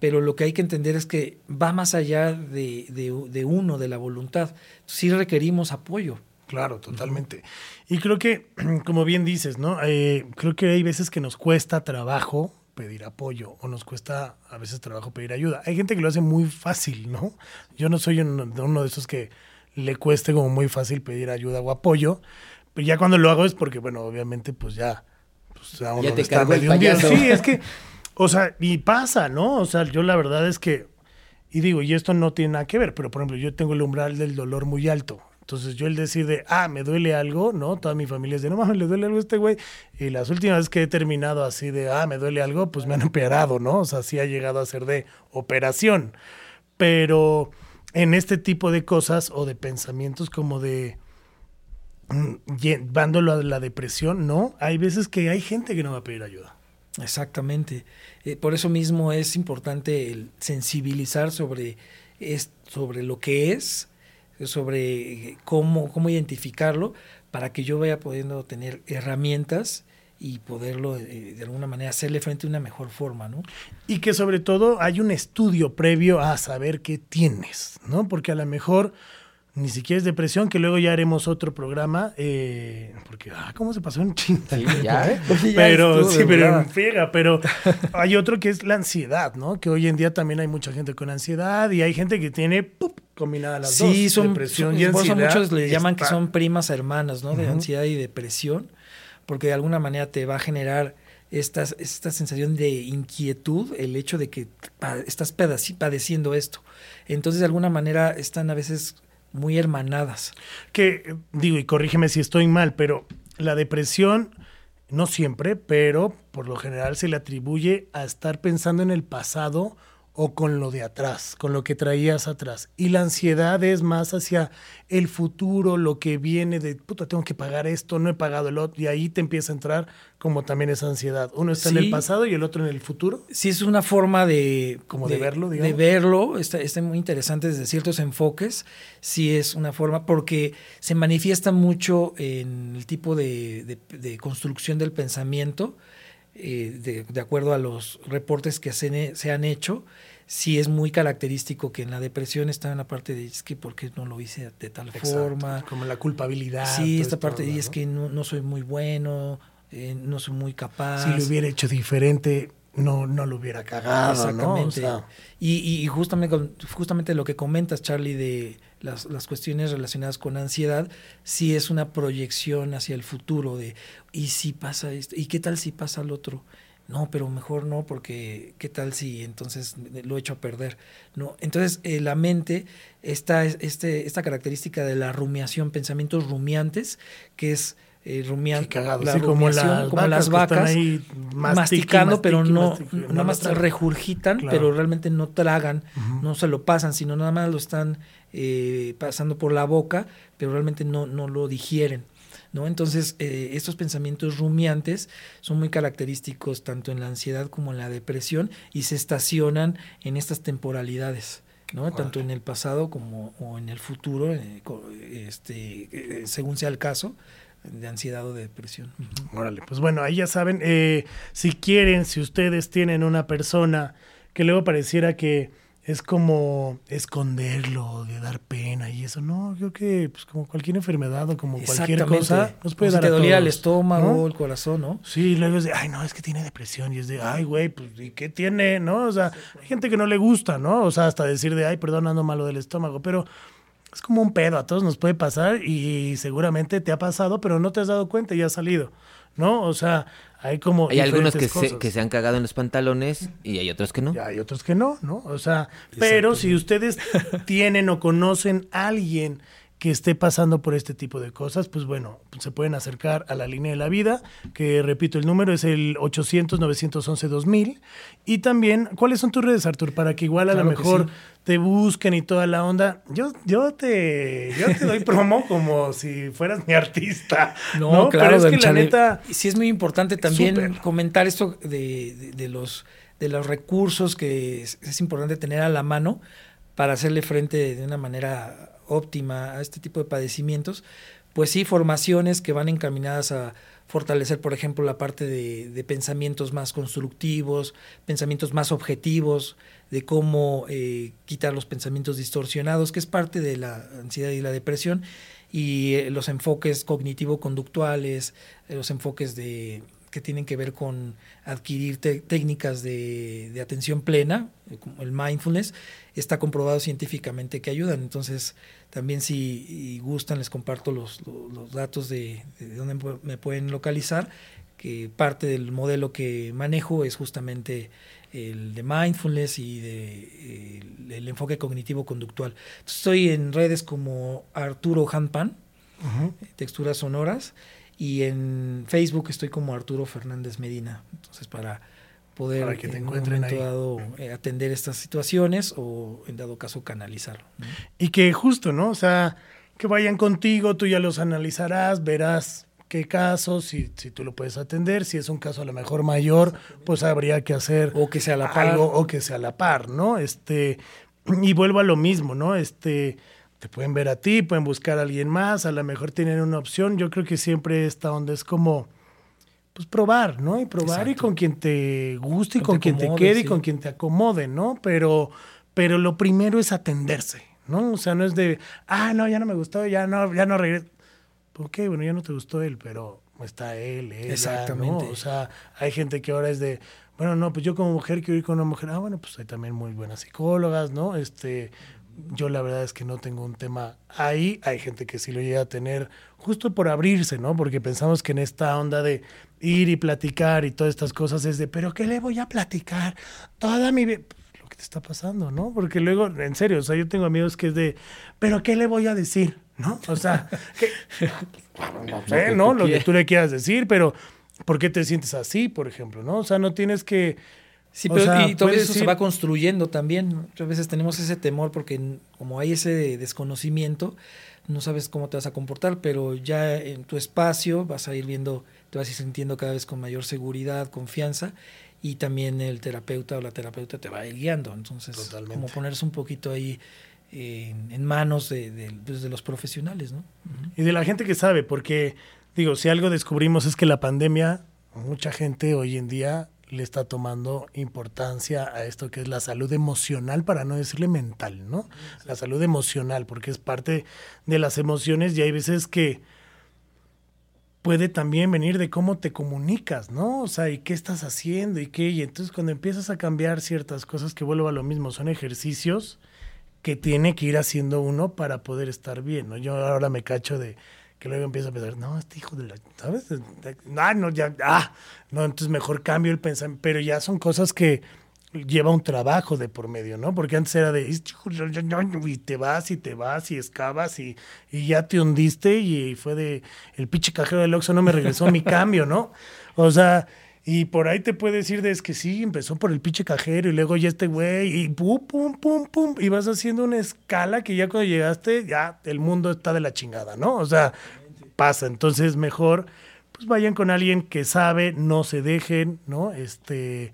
Pero lo que hay que entender es que va más allá de, de- de uno, de la voluntad. Sí requerimos apoyo. Claro, totalmente. Y creo que, como bien dices, ¿no? Eh, creo que hay veces que nos cuesta trabajo pedir apoyo o nos cuesta a veces trabajo pedir ayuda. Hay gente que lo hace muy fácil, ¿no? Yo no soy uno, uno de esos que le cueste como muy fácil pedir ayuda o apoyo, pero ya cuando lo hago es porque, bueno, obviamente, pues ya, pues ya uno te está medio hundido. payaso. Sí, es que, o sea, y pasa, ¿no? O sea, yo la verdad es que, y digo, y esto no tiene nada que ver, pero por ejemplo, yo tengo el umbral del dolor muy alto. Entonces yo el decir de, ah, me duele algo, ¿no? Toda mi familia es de, no mames, le duele algo a este güey. Y las últimas veces que he terminado así de, ah, me duele algo, pues me han operado, ¿no? O sea, sí ha llegado a ser de operación. Pero en este tipo de cosas o de pensamientos como de, mm, llevándolo a la depresión, ¿no? Hay veces que hay gente que no va a pedir ayuda. Exactamente. Eh, por eso mismo es importante el sensibilizar sobre, es, sobre lo que es, sobre eh, cómo, cómo identificarlo, para que yo vaya pudiendo tener herramientas y poderlo eh, de alguna manera hacerle frente de una mejor forma, ¿no? Y que sobre todo hay un estudio previo a saber qué tienes, ¿no? Porque a lo mejor ni siquiera es depresión, que luego ya haremos otro programa, eh, porque, ah, ¿cómo se pasó en chinga? Sí, ya. ¿eh? Ya Pero, estuvo sí, pero friega, pero hay otro que es la ansiedad, ¿no? Que hoy en día también hay mucha gente con ansiedad y hay gente que tiene, ¡pup! combinada las dos, Sí, son, depresión son- y por eso ansiedad. muchos le llaman que son primas hermanas, ¿no? De ansiedad y depresión, porque de alguna manera te va a generar estas, esta sensación de inquietud, el hecho de que estás padeciendo esto. Entonces, de alguna manera, están a veces muy hermanadas. que digo, y corrígeme si estoy mal, pero la depresión, no siempre, pero por lo general se le atribuye a estar pensando en el pasado o con lo de atrás, con lo que traías atrás. Y la ansiedad es más hacia el futuro, lo que viene de, puta, tengo que pagar esto, no he pagado el otro, y ahí te empieza a entrar como también esa ansiedad. Uno está en el pasado y el otro en el futuro. Sí, es una forma de... Como de verlo, De digamos. verlo, está, está muy interesante desde ciertos enfoques. Sí es una forma, porque se manifiesta mucho en el tipo de, de- de construcción del pensamiento, eh, de, de acuerdo a los reportes que se, se han hecho. Sí es muy característico que en la depresión está en la parte de, es que, ¿por qué no lo hice de tal forma? Como la culpabilidad. Sí, esta parte, ¿no? es que no, no soy muy bueno, eh, no soy muy capaz. si lo hubiera hecho diferente, no, no lo hubiera cagado, ¿no? O Exactamente. sea, y, y- justamente, justamente lo que comentas, Charlie, de las, las cuestiones relacionadas con ansiedad, sí es una proyección hacia el futuro de, ¿y si pasa esto? ¿Y qué tal si pasa el otro? No, pero mejor no, porque ¿qué tal si entonces lo echo a perder? No, entonces eh, la mente está este, esta característica de la rumiación, pensamientos rumiantes, que es eh, rumian- Qué cagado, la sí, como las como vacas ahí masticando, pero no, mastique, nada más tragan. regurgitan, Claro. pero realmente no tragan, no se lo pasan, sino nada más lo están eh, pasando por la boca, pero realmente no, no lo digieren. ¿no? Entonces, eh, estos pensamientos rumiantes son muy característicos tanto en la ansiedad como en la depresión y se estacionan en estas temporalidades. ¿no? Tanto en el pasado como o en el futuro, eh, este, según sea el caso, de ansiedad o de depresión. Órale, pues bueno, ahí ya saben, eh, si quieren, si ustedes tienen una persona que luego pareciera que es como esconderlo, de dar pena y eso, no, creo que pues como cualquier enfermedad o como cualquier cosa, nos puede dar si te a doliera el estómago, ¿no? el corazón, ¿no? Sí, luego es de, ay, no, es que tiene depresión. Y es de, ay, güey, pues, ¿y qué tiene? ¿No? O sea, hay gente que no le gusta, ¿no? O sea, hasta decir de, ay, perdón, ando malo del estómago. Pero es como un pedo, a todos nos puede pasar y seguramente te ha pasado, pero no te has dado cuenta y ha salido, ¿no? O sea, hay como. Hay algunos que se, que se han cagado en los pantalones y hay otros que no. Y hay otros que no, ¿no? O sea, pero si ustedes tienen o conocen a alguien que esté pasando por este tipo de cosas, pues bueno, se pueden acercar a la línea de la vida, que repito, el número es el 800-911-2000. Y también, ¿cuáles son tus redes, Artur? Para que igual a lo mejor te busquen y toda la onda. Yo, yo, te, yo te doy promo como si fueras mi artista. No, claro, Pero es que la neta... Sí es muy importante también comentar esto de, de, los, de los recursos que es importante tener a la mano para hacerle frente de una manera óptima a este tipo de padecimientos, pues sí, formaciones que van encaminadas a fortalecer, por ejemplo, la parte de, pensamientos más constructivos, pensamientos más objetivos, de cómo eh, quitar los pensamientos distorsionados, que es parte de la ansiedad y la depresión, y eh, los enfoques cognitivo-conductuales, eh, los enfoques de que tienen que ver con adquirir técnicas de, de, atención plena, como el mindfulness, está comprobado científicamente que ayudan. Entonces, también si gustan, les comparto los, los, datos de, de, dónde me pueden localizar, que parte del modelo que manejo es justamente el de mindfulness y de, el, enfoque cognitivo-conductual. Estoy en redes como Arturo Hanpan, texturas sonoras, y en Facebook estoy como Arturo Fernández Medina. Entonces, para poder que te en un dado eh, atender estas situaciones o en dado caso canalizarlo. Y que justo, ¿no? O sea, que vayan contigo, tú ya los analizarás, verás qué casos, si, si tú lo puedes atender, si es un caso a lo mejor mayor, pues habría que hacer o que sea la par. algo o que sea la par, ¿no? Este, y vuelvo a lo mismo, ¿no? Este, te pueden ver a ti, pueden buscar a alguien más, a lo mejor tienen una opción. Yo creo que siempre esta onda es como, pues probar, ¿no? Y probar y con quien te guste y con, quien te quede y con quien te acomode, ¿no? Pero, pero lo primero es atenderse, ¿no? O sea, no es de, ah, no, ya no me gustó, ya no, ya no regreso. Ok, bueno, ya no te gustó él, pero está él, ella, Exactamente. ¿no? O sea, hay gente que ahora es de, bueno, no, pues yo como mujer quiero ir con una mujer. Ah, bueno, pues hay también muy buenas psicólogas, ¿no? Este, yo la verdad es que no tengo un tema ahí. Hay gente que sí lo llega a tener justo por abrirse, ¿no? Porque pensamos que en esta onda de ir y platicar y todas estas cosas es de, pero ¿qué le voy a platicar? Toda mi vida. Lo que te está pasando, ¿no? Porque luego, en serio, o sea, yo tengo amigos que es de, pero ¿qué le voy a decir? ¿No? O sea, no sé, ¿no? Lo que tú le quieras decir, pero ¿por qué te sientes así, por ejemplo? ¿No? O sea, no tienes que Sí, pero y todo eso se va construyendo también. Muchas veces tenemos ese temor porque como hay ese desconocimiento, no sabes cómo te vas a comportar, pero ya en tu espacio vas a ir viendo, te vas a ir sintiendo cada vez con mayor seguridad, confianza, y también el terapeuta o la terapeuta te va a ir guiando. Entonces, como ponerse un poquito ahí en, manos de, pues, de, los profesionales, ¿no? Y de la gente que sabe, porque, digo, si algo descubrimos es que la pandemia, mucha gente hoy en día le está tomando importancia a esto que es la salud emocional, para no decirle mental, ¿no? La salud emocional, porque es parte de las emociones y hay veces que puede también venir de cómo te comunicas, ¿no? O sea, y qué estás haciendo y qué. Y entonces cuando empiezas a cambiar ciertas cosas que vuelvo a lo mismo, son ejercicios que tiene que ir haciendo uno para poder estar bien, ¿no? Yo ahora me cacho de que luego empieza a pensar, no, este hijo de la, ¿sabes? Ah, no, ya, ah, no, entonces mejor cambio el pensamiento, pero ya son cosas que lleva un trabajo de por medio, ¿no? Porque antes era de, y te vas y te vas y excavas y, y ya te hundiste y fue de, el pinche cajero del Oxxo no me regresó mi cambio, ¿no? O sea, y por ahí te puedes decir de es que sí, empezó por el pinche cajero y luego ya este güey y pum, pum, pum, pum, y vas haciendo una escala que ya cuando llegaste ya el mundo está de la chingada, ¿no? O sea, pasa. Entonces mejor pues vayan con alguien que sabe, no se dejen, ¿no? Este,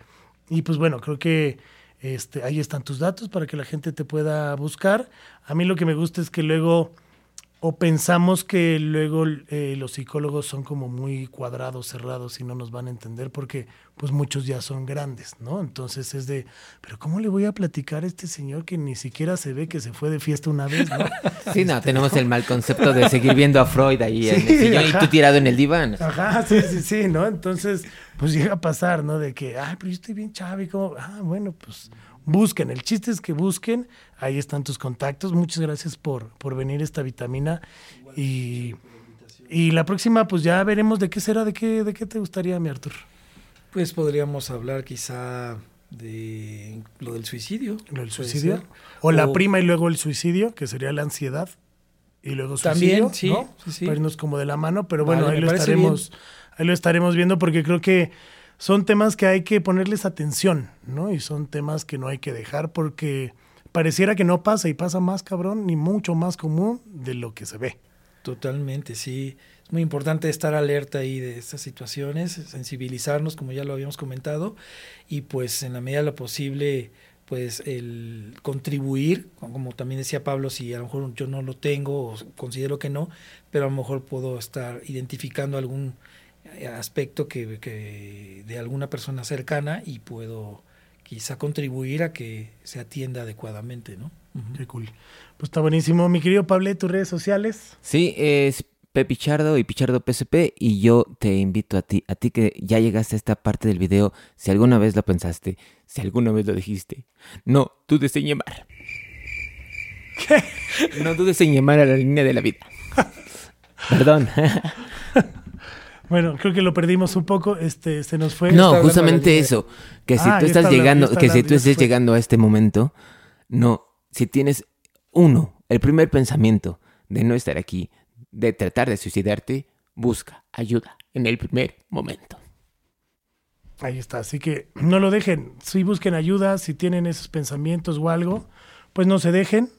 y pues bueno, creo que este, ahí están tus datos para que la gente te pueda buscar. A mí lo que me gusta es que luego o pensamos que luego eh, los psicólogos son como muy cuadrados, cerrados y no nos van a entender porque pues muchos ya son grandes, ¿no? Entonces es de, pero ¿cómo le voy a platicar a este señor que ni siquiera se ve que se fue de fiesta una vez, ¿no? Sí, no, tenemos el mal concepto de seguir viendo a Freud ahí en el sillón y tú tirado en el diván. Ajá, sí, sí, sí, ¿no? Entonces, pues llega a pasar, ¿no? De que, ay, pero yo estoy bien chavi, como, ah, bueno, pues busquen. El chiste es que busquen. Ahí están tus contactos. Muchas gracias por, por venir esta vitamina. Y, y la próxima, pues ya veremos de qué será, de qué, de qué te gustaría, mi Artur. Pues podríamos hablar quizá de lo del suicidio. ¿Lo del suicidio? O, la prima y luego el suicidio, que sería la ansiedad. y luego También, suicidio, sí, ¿no? sí, sí. Para irnos como de la mano, pero bueno, Vale, ahí lo estaremos, ahí lo estaremos viendo porque creo que son temas que hay que ponerles atención, ¿no? Y son temas que no hay que dejar porque pareciera que no pasa y pasa más cabrón, ni mucho más común de lo que se ve. Totalmente, sí. Es muy importante estar alerta ahí de estas situaciones, sensibilizarnos, como ya lo habíamos comentado, y pues en la medida de lo posible, pues el contribuir, como también decía Pablo, si a lo mejor yo no lo tengo o considero que no, pero a lo mejor puedo estar identificando algún aspecto que, que de alguna persona cercana y puedo quizá contribuir a que se atienda adecuadamente, ¿no? Ujú. Qué cool. Pues está buenísimo. Mi querido Pablo, tus redes sociales. Sí, es Pepichardo y Pichardo PSP y yo te invito a ti, a ti que ya llegaste a esta parte del video, si alguna vez lo pensaste, si alguna vez lo dijiste, no dudes en llamar. ¿Qué? No dudes en llamar a la línea de la vida. Perdón. Bueno, creo que lo perdimos un poco. Este, se nos fue. No, justamente eso. Que si Ah, tú estás hablando, llegando, está que si tú estés llegando a este momento, no, si tienes uno, el primer pensamiento de no estar aquí, de tratar de suicidarte, busca ayuda en el primer momento. Ahí está. Así que no lo dejen. Si busquen ayuda, si tienen esos pensamientos o algo, pues no se dejen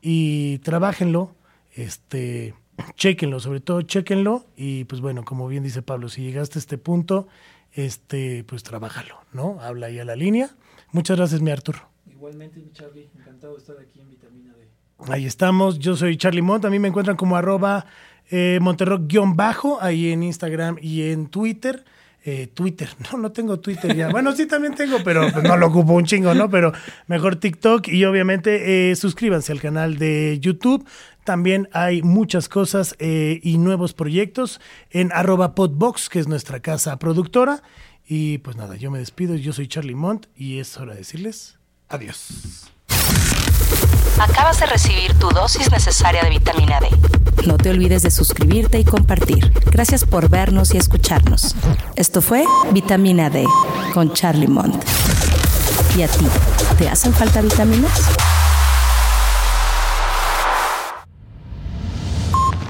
y trabajenlo. Este, chequenlo, sobre todo chequenlo. Y pues bueno, como bien dice Pablo, si llegaste a este punto, este, pues trabájalo, ¿no? Habla ahí a la línea. Muchas gracias, mi Arturo. Igualmente, mi Charlie, encantado de estar aquí en Vitamina D. Ahí estamos. Yo soy Charlie Mont. A mí me encuentran como arroba eh, Monterrock-bajo ahí en Instagram y en Twitter. Eh, Twitter, no, no tengo Twitter ya. Bueno, sí también tengo, pero pues, no lo ocupo un chingo, ¿no? Pero mejor TikTok y obviamente eh, suscríbanse al canal de YouTube. También hay muchas cosas eh, y nuevos proyectos en arroba podbox, que es nuestra casa productora. Y pues nada, yo me despido. Yo soy Charlie Mont y es hora de decirles adiós. Acabas de recibir tu dosis necesaria de vitamina D. No te olvides de suscribirte y compartir. Gracias por vernos y escucharnos. Esto fue Vitamina D con Charlie Mont. ¿Y a ti? ¿Te hacen falta vitaminas?